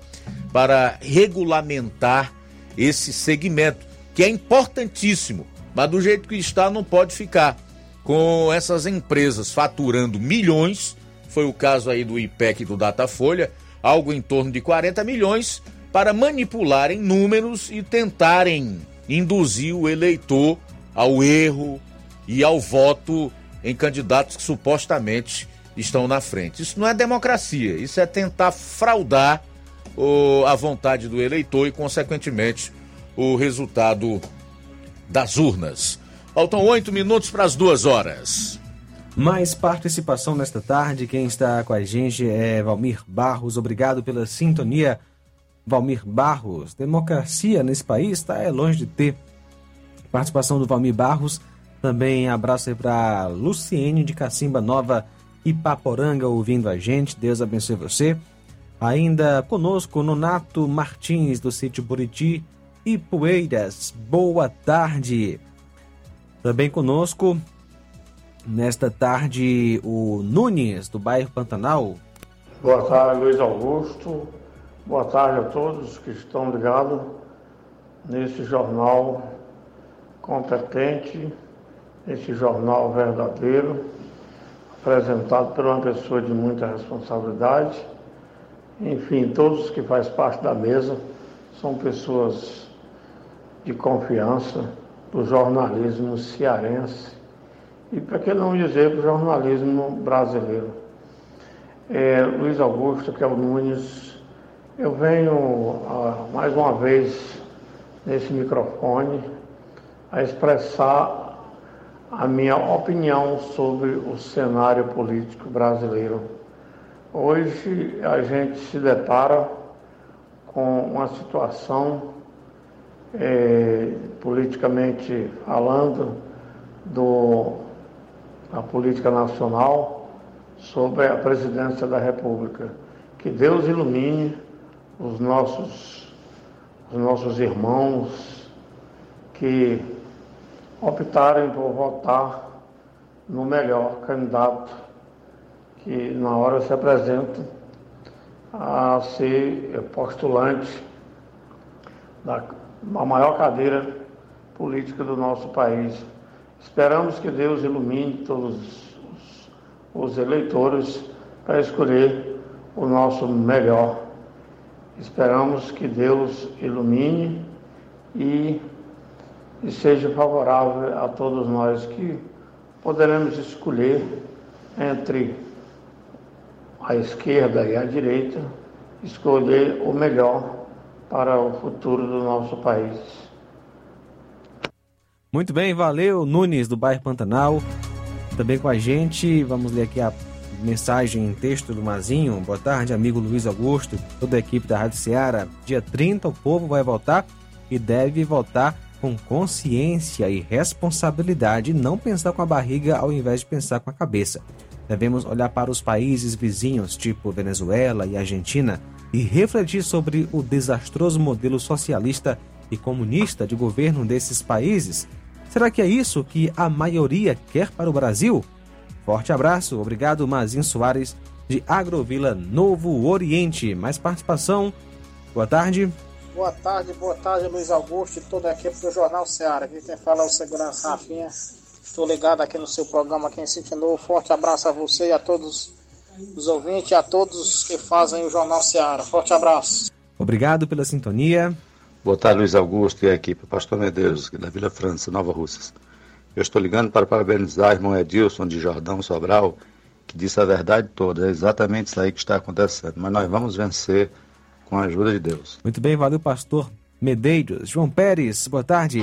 S1: para regulamentar esse segmento, que é importantíssimo, mas do jeito que está não pode ficar com essas empresas faturando milhões, foi o caso aí do IPEC e do Datafolha, algo em torno de 40 milhões, para manipularem números e tentarem induzir o eleitor ao erro e ao voto em candidatos que supostamente estão na frente. Isso não é democracia, isso é tentar fraudar a vontade do eleitor e, consequentemente, o resultado das urnas. Faltam oito minutos para as duas horas.
S2: Mais participação nesta tarde. Quem está com a gente é Valmir Barros. Obrigado pela sintonia, Valmir Barros. Democracia nesse país está é longe de ter. Participação do Valmir Barros. Também abraço aí para Luciene de Cacimba Nova Ipaporanga ouvindo a gente. Deus abençoe você. Ainda conosco Nonato Martins do sítio Buriti e. Boa tarde. Também conosco Nesta tarde, o Nunes, do bairro Pantanal.
S22: Boa tarde, Luiz Augusto. Boa tarde a todos que estão ligados nesse jornal competente, esse jornal verdadeiro, apresentado por uma pessoa de muita responsabilidade. Enfim, todos que fazem parte da mesa são pessoas de confiança do jornalismo cearense e para que não dizer do jornalismo brasileiro. É, Luiz Augusto, que é o Nunes, eu venho ah, mais uma vez nesse microfone a expressar a minha opinião sobre o cenário político brasileiro. Hoje a gente se depara com uma situação, é, politicamente falando, do a política nacional sobre a presidência da República. Que Deus ilumine os nossos, os nossos irmãos que optarem por votar no melhor candidato que na hora se apresenta a ser postulante da maior cadeira política do nosso país. Esperamos que Deus ilumine todos os, os eleitores para escolher o nosso melhor. Esperamos que Deus ilumine e, e seja favorável a todos nós que poderemos escolher entre a esquerda e a direita, escolher o melhor para o futuro do nosso país.
S2: Muito bem, valeu, Nunes, do bairro Pantanal. Também com a gente, vamos ler aqui a mensagem em texto do Mazinho. Boa tarde, amigo Luiz Augusto, toda a equipe da Rádio Ceará. Dia 30 o povo vai votar e deve votar com consciência e responsabilidade não pensar com a barriga ao invés de pensar com a cabeça. Devemos olhar para os países vizinhos, tipo Venezuela e Argentina, e refletir sobre o desastroso modelo socialista e comunista de governo desses países. Será que é isso que a maioria quer para o Brasil? Forte abraço, obrigado Mazinho Soares, de Agrovila Novo Oriente. Mais participação? Boa tarde.
S23: Boa tarde, boa tarde, Luiz Augusto e toda a equipe do Jornal Ceará. Aqui quem fala é o Segurança Rafinha. Estou ligado aqui no seu programa aqui em Sítio Novo. Forte abraço a você e a todos os ouvintes e a todos que fazem o Jornal Ceará. Forte abraço.
S2: Obrigado pela sintonia.
S24: Boa tarde, Luiz Augusto e a equipe. Pastor Medeiros, da Vila França, Nova Russas. Eu estou ligando para parabenizar o irmão Edilson de Jordão Sobral, que disse a verdade toda. É exatamente isso aí que está acontecendo. Mas nós vamos vencer com a ajuda de Deus.
S2: Muito bem, valeu, pastor Medeiros. João Pérez, boa tarde.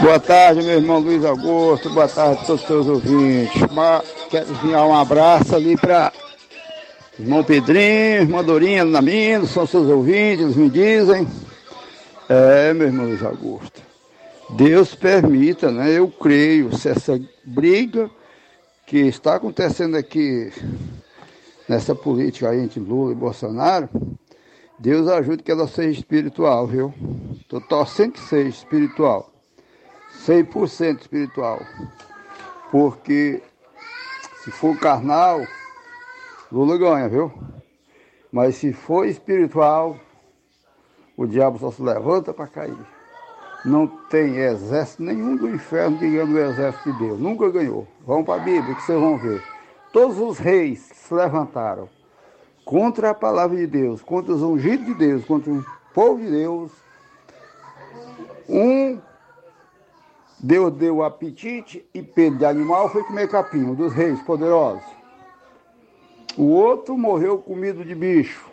S19: Boa tarde, meu irmão Luiz Augusto. Boa tarde a todos os seus ouvintes. Uma, quero enviar um abraço ali para irmão Pedrinho, irmã Dorinha Namino, são seus ouvintes, eles me dizem. É, meu irmão Luiz Augusto. Deus permita, né? Eu creio, se essa briga que está acontecendo aqui nessa política aí entre Lula e Bolsonaro, Deus ajude que ela seja espiritual, viu? Estou torcendo que seja espiritual. 100% espiritual. Porque se for carnal, Lula ganha, viu? Mas se for espiritual, o diabo só se levanta para cair. Não tem exército nenhum do inferno que ganha o exército de Deus. Nunca ganhou. Vão para a Bíblia que vocês vão ver. Todos os reis que se levantaram contra a palavra de Deus, contra os ungidos de Deus, contra o povo de Deus, um Deus deu apetite e pelo de animal foi comer capim, dos reis poderosos. O outro morreu comido de bicho.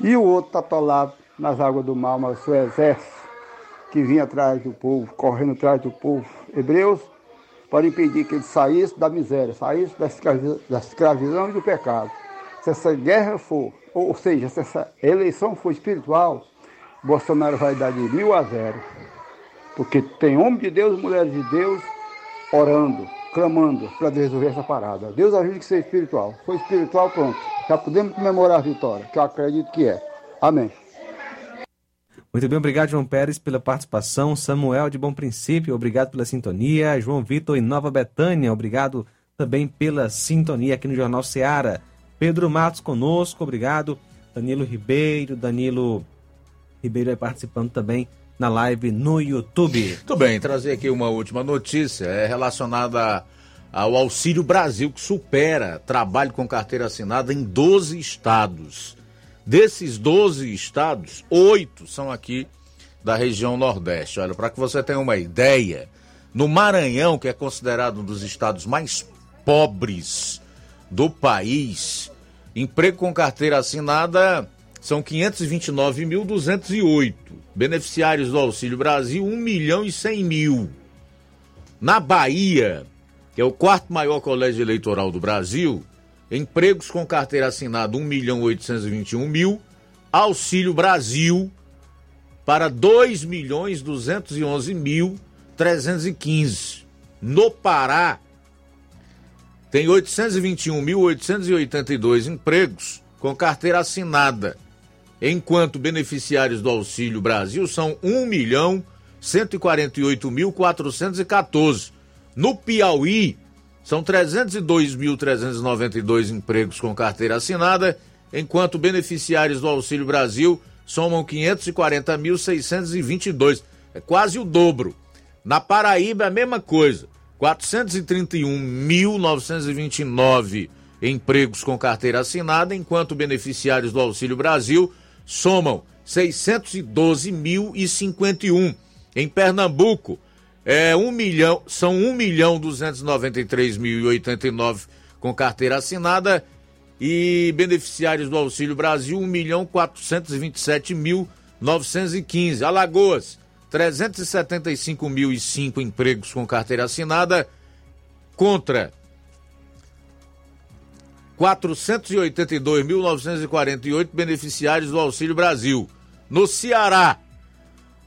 S19: E o outro está atolado nas águas do mar, mas o exército que vinha atrás do povo, correndo atrás do povo hebreus, para impedir que ele saísse da miséria, saísse da escravidão, da escravidão e do pecado. Se essa guerra for, ou seja, se essa eleição for espiritual, Bolsonaro vai dar de mil a zero. Porque tem homem de Deus mulheres de Deus orando, clamando para resolver essa parada. Deus ajude que seja espiritual. Foi espiritual, pronto. Já podemos comemorar a vitória, que eu acredito que é. Amém.
S2: Muito bem, obrigado, João Pérez, pela participação. Samuel de Bom Princípio, obrigado pela sintonia. João Vitor em Nova Betânia, obrigado também pela sintonia aqui no Jornal Seara. Pedro Matos conosco, obrigado. Danilo Ribeiro, Danilo Ribeiro é participando também na live no YouTube.
S1: Muito bem, trazer aqui uma última notícia, é relacionada ao Auxílio Brasil, que supera trabalho com carteira assinada em 12 estados. Desses 12 estados, oito são aqui da região Nordeste. Olha, para que você tenha uma ideia, no Maranhão, que é considerado um dos estados mais pobres do país, emprego com carteira assinada são 529.208. Beneficiários do Auxílio Brasil, 1 milhão e 100 mil. Na Bahia, que é o quarto maior colégio eleitoral do Brasil, empregos com carteira assinada 1 milhão 821 mil. Auxílio Brasil para 2 milhões 211 mil 315. No Pará, tem 821.882 empregos com carteira assinada, enquanto beneficiários do Auxílio Brasil são 1 milhão 148.414. No Piauí, são 302.392 empregos com carteira assinada, enquanto beneficiários do Auxílio Brasil somam 540.622. É quase o dobro. Na Paraíba, a mesma coisa. 431.929 empregos com carteira assinada, enquanto beneficiários do Auxílio Brasil somam 612.051. Em Pernambuco, é 1 milhão, são 1 milhão 293.089 com carteira assinada e beneficiários do Auxílio Brasil 1 milhão 427.915. Alagoas, 375.005 empregos com carteira assinada contra 482.948 beneficiários do Auxílio Brasil. No Ceará,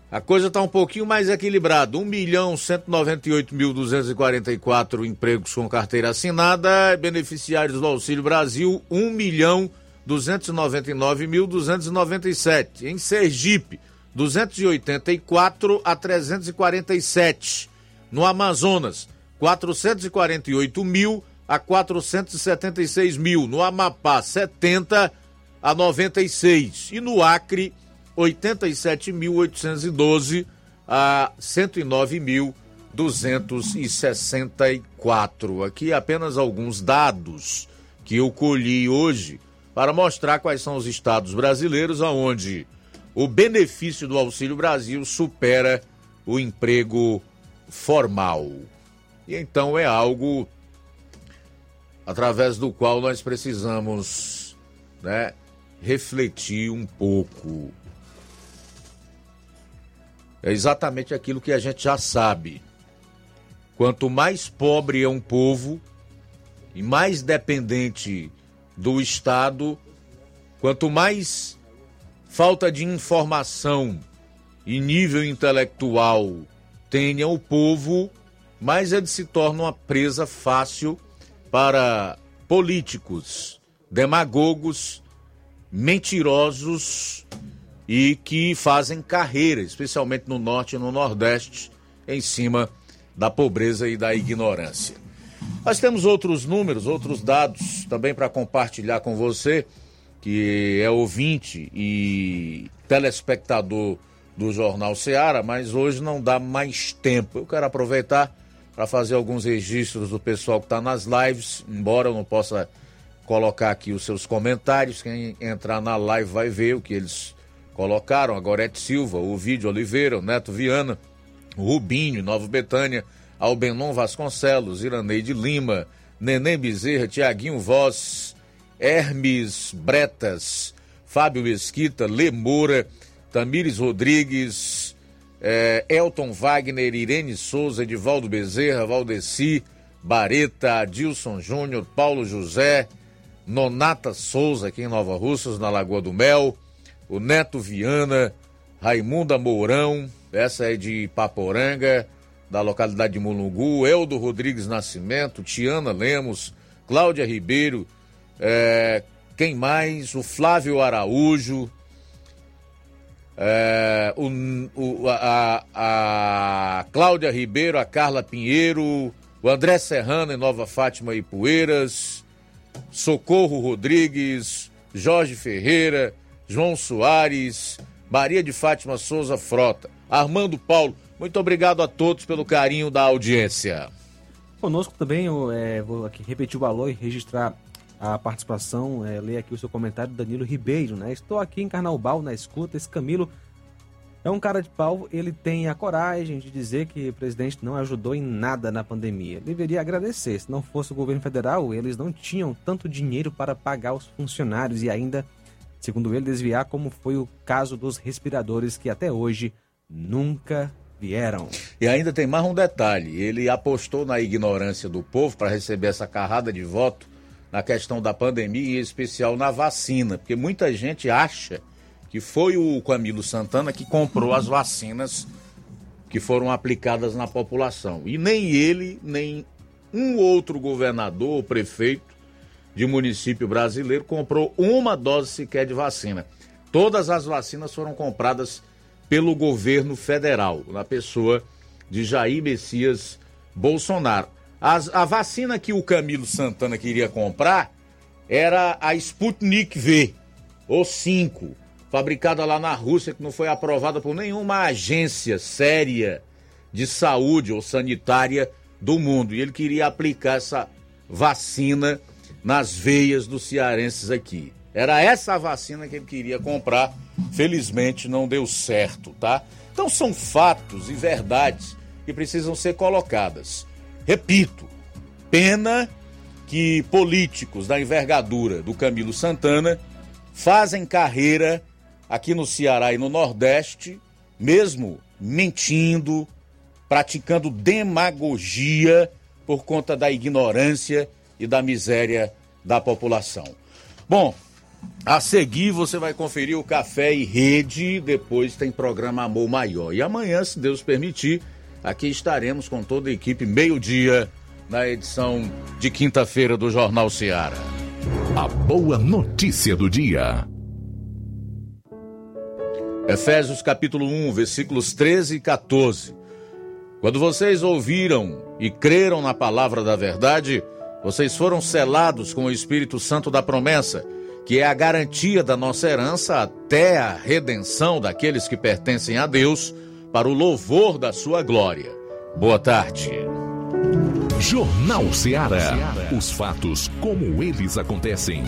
S1: A coisa está um pouquinho mais equilibrada. 1 milhão 198.244 empregos com carteira assinada, beneficiários do Auxílio Brasil, 1 milhão 299.297. Em Sergipe, 284 a 347. No Amazonas, 448 mil a 476 mil. No Amapá, 70 a 96. E no Acre, 87.812 a 109.264. Aqui apenas alguns dados que eu colhi hoje para mostrar quais são os estados brasileiros aonde o benefício do Auxílio Brasil supera o emprego formal. E então é algo através do qual nós precisamos né, refletir um pouco. É exatamente aquilo que a gente já sabe. Quanto mais pobre é um povo e mais dependente do Estado, quanto mais falta de informação e nível intelectual tenha o povo, mais ele se torna uma presa fácil para políticos, demagogos, mentirosos e que fazem carreira, especialmente no norte e no nordeste, em cima da pobreza e da ignorância. Nós temos outros números, outros dados também para compartilhar com você, que é ouvinte e telespectador do Jornal Seara, mas hoje não dá mais tempo. Eu quero aproveitar para fazer alguns registros do pessoal que está nas lives, embora eu não possa colocar aqui os seus comentários. Quem entrar na live vai ver o que eles colocaram. A Gorete Silva, o Vídeo Oliveira, o Neto Viana, o Rubinho, Nova Betânia, Albenon Vasconcelos, Iraneide Lima, Neném Bezerra, Tiaguinho Voz, Hermes Bretas, Fábio Mesquita, Lemora, Tamires Rodrigues, é, Elton Wagner, Irene Souza, Edivaldo Bezerra, Valdeci, Bareta, Adilson Júnior, Paulo José, Nonata Souza, aqui em Nova Russas, na Lagoa do Mel, o Neto Viana, Raimunda Mourão, essa é de Paporanga, da localidade de Mulungu, Eldo Rodrigues Nascimento, Tiana Lemos, Cláudia Ribeiro, é, quem mais? O Flávio Araújo, é, o, o, a, a Cláudia Ribeiro, a Carla Pinheiro, o André Serrano em Nova Fátima e Poeiras, Socorro Rodrigues, Jorge Ferreira, João Soares, Maria de Fátima Souza Frota, Armando Paulo. Muito obrigado a todos pelo carinho da audiência.
S2: Conosco também, eu é, vou aqui repetir o alô e registrar a participação, é, aqui o seu comentário, Danilo Ribeiro, né? Estou aqui em Carnaubal, na escuta, esse Camilo é um cara de pau, ele tem a coragem de dizer que o presidente não ajudou em nada na pandemia. Deveria agradecer, se não fosse o governo federal, eles não tinham tanto dinheiro para pagar os funcionários e ainda, segundo ele, desviar como foi o caso dos respiradores que até hoje nunca vieram.
S1: E ainda tem mais um detalhe, ele apostou na ignorância do povo para receber essa carrada de voto na questão da pandemia em especial na vacina, porque muita gente acha que foi o Camilo Santana que comprou as vacinas que foram aplicadas na população. E nem ele, nem um outro governador ou prefeito de município brasileiro comprou uma dose sequer de vacina. Todas as vacinas foram compradas pelo governo federal, na pessoa de Jair Messias Bolsonaro. As, a vacina que o Camilo Santana queria comprar era a Sputnik V, ou 5, fabricada lá na Rússia, que não foi aprovada por nenhuma agência séria de saúde ou sanitária do mundo. E ele queria aplicar essa vacina nas veias dos cearenses aqui. Era essa a vacina que ele queria comprar. Felizmente não deu certo, tá? Então são fatos e verdades que precisam ser colocadas. Repito, pena que políticos da envergadura do Camilo Santana fazem carreira aqui no Ceará e no Nordeste, mesmo mentindo, praticando demagogia por conta da ignorância e da miséria da população. Bom, A seguir você vai conferir o Café e Rede, depois tem programa Amor Maior. E amanhã, se Deus permitir, aqui estaremos com toda a equipe, meio-dia, na edição de quinta-feira do Jornal Seara.
S4: A boa notícia do dia.
S1: Efésios capítulo 1, versículos 13 e 14. Quando vocês ouviram e creram na palavra da verdade, vocês foram selados com o Espírito Santo da promessa, que é a garantia da nossa herança até a redenção daqueles que pertencem a Deus, para o louvor da sua glória. Boa tarde.
S4: Jornal Ceará. Os fatos como eles acontecem.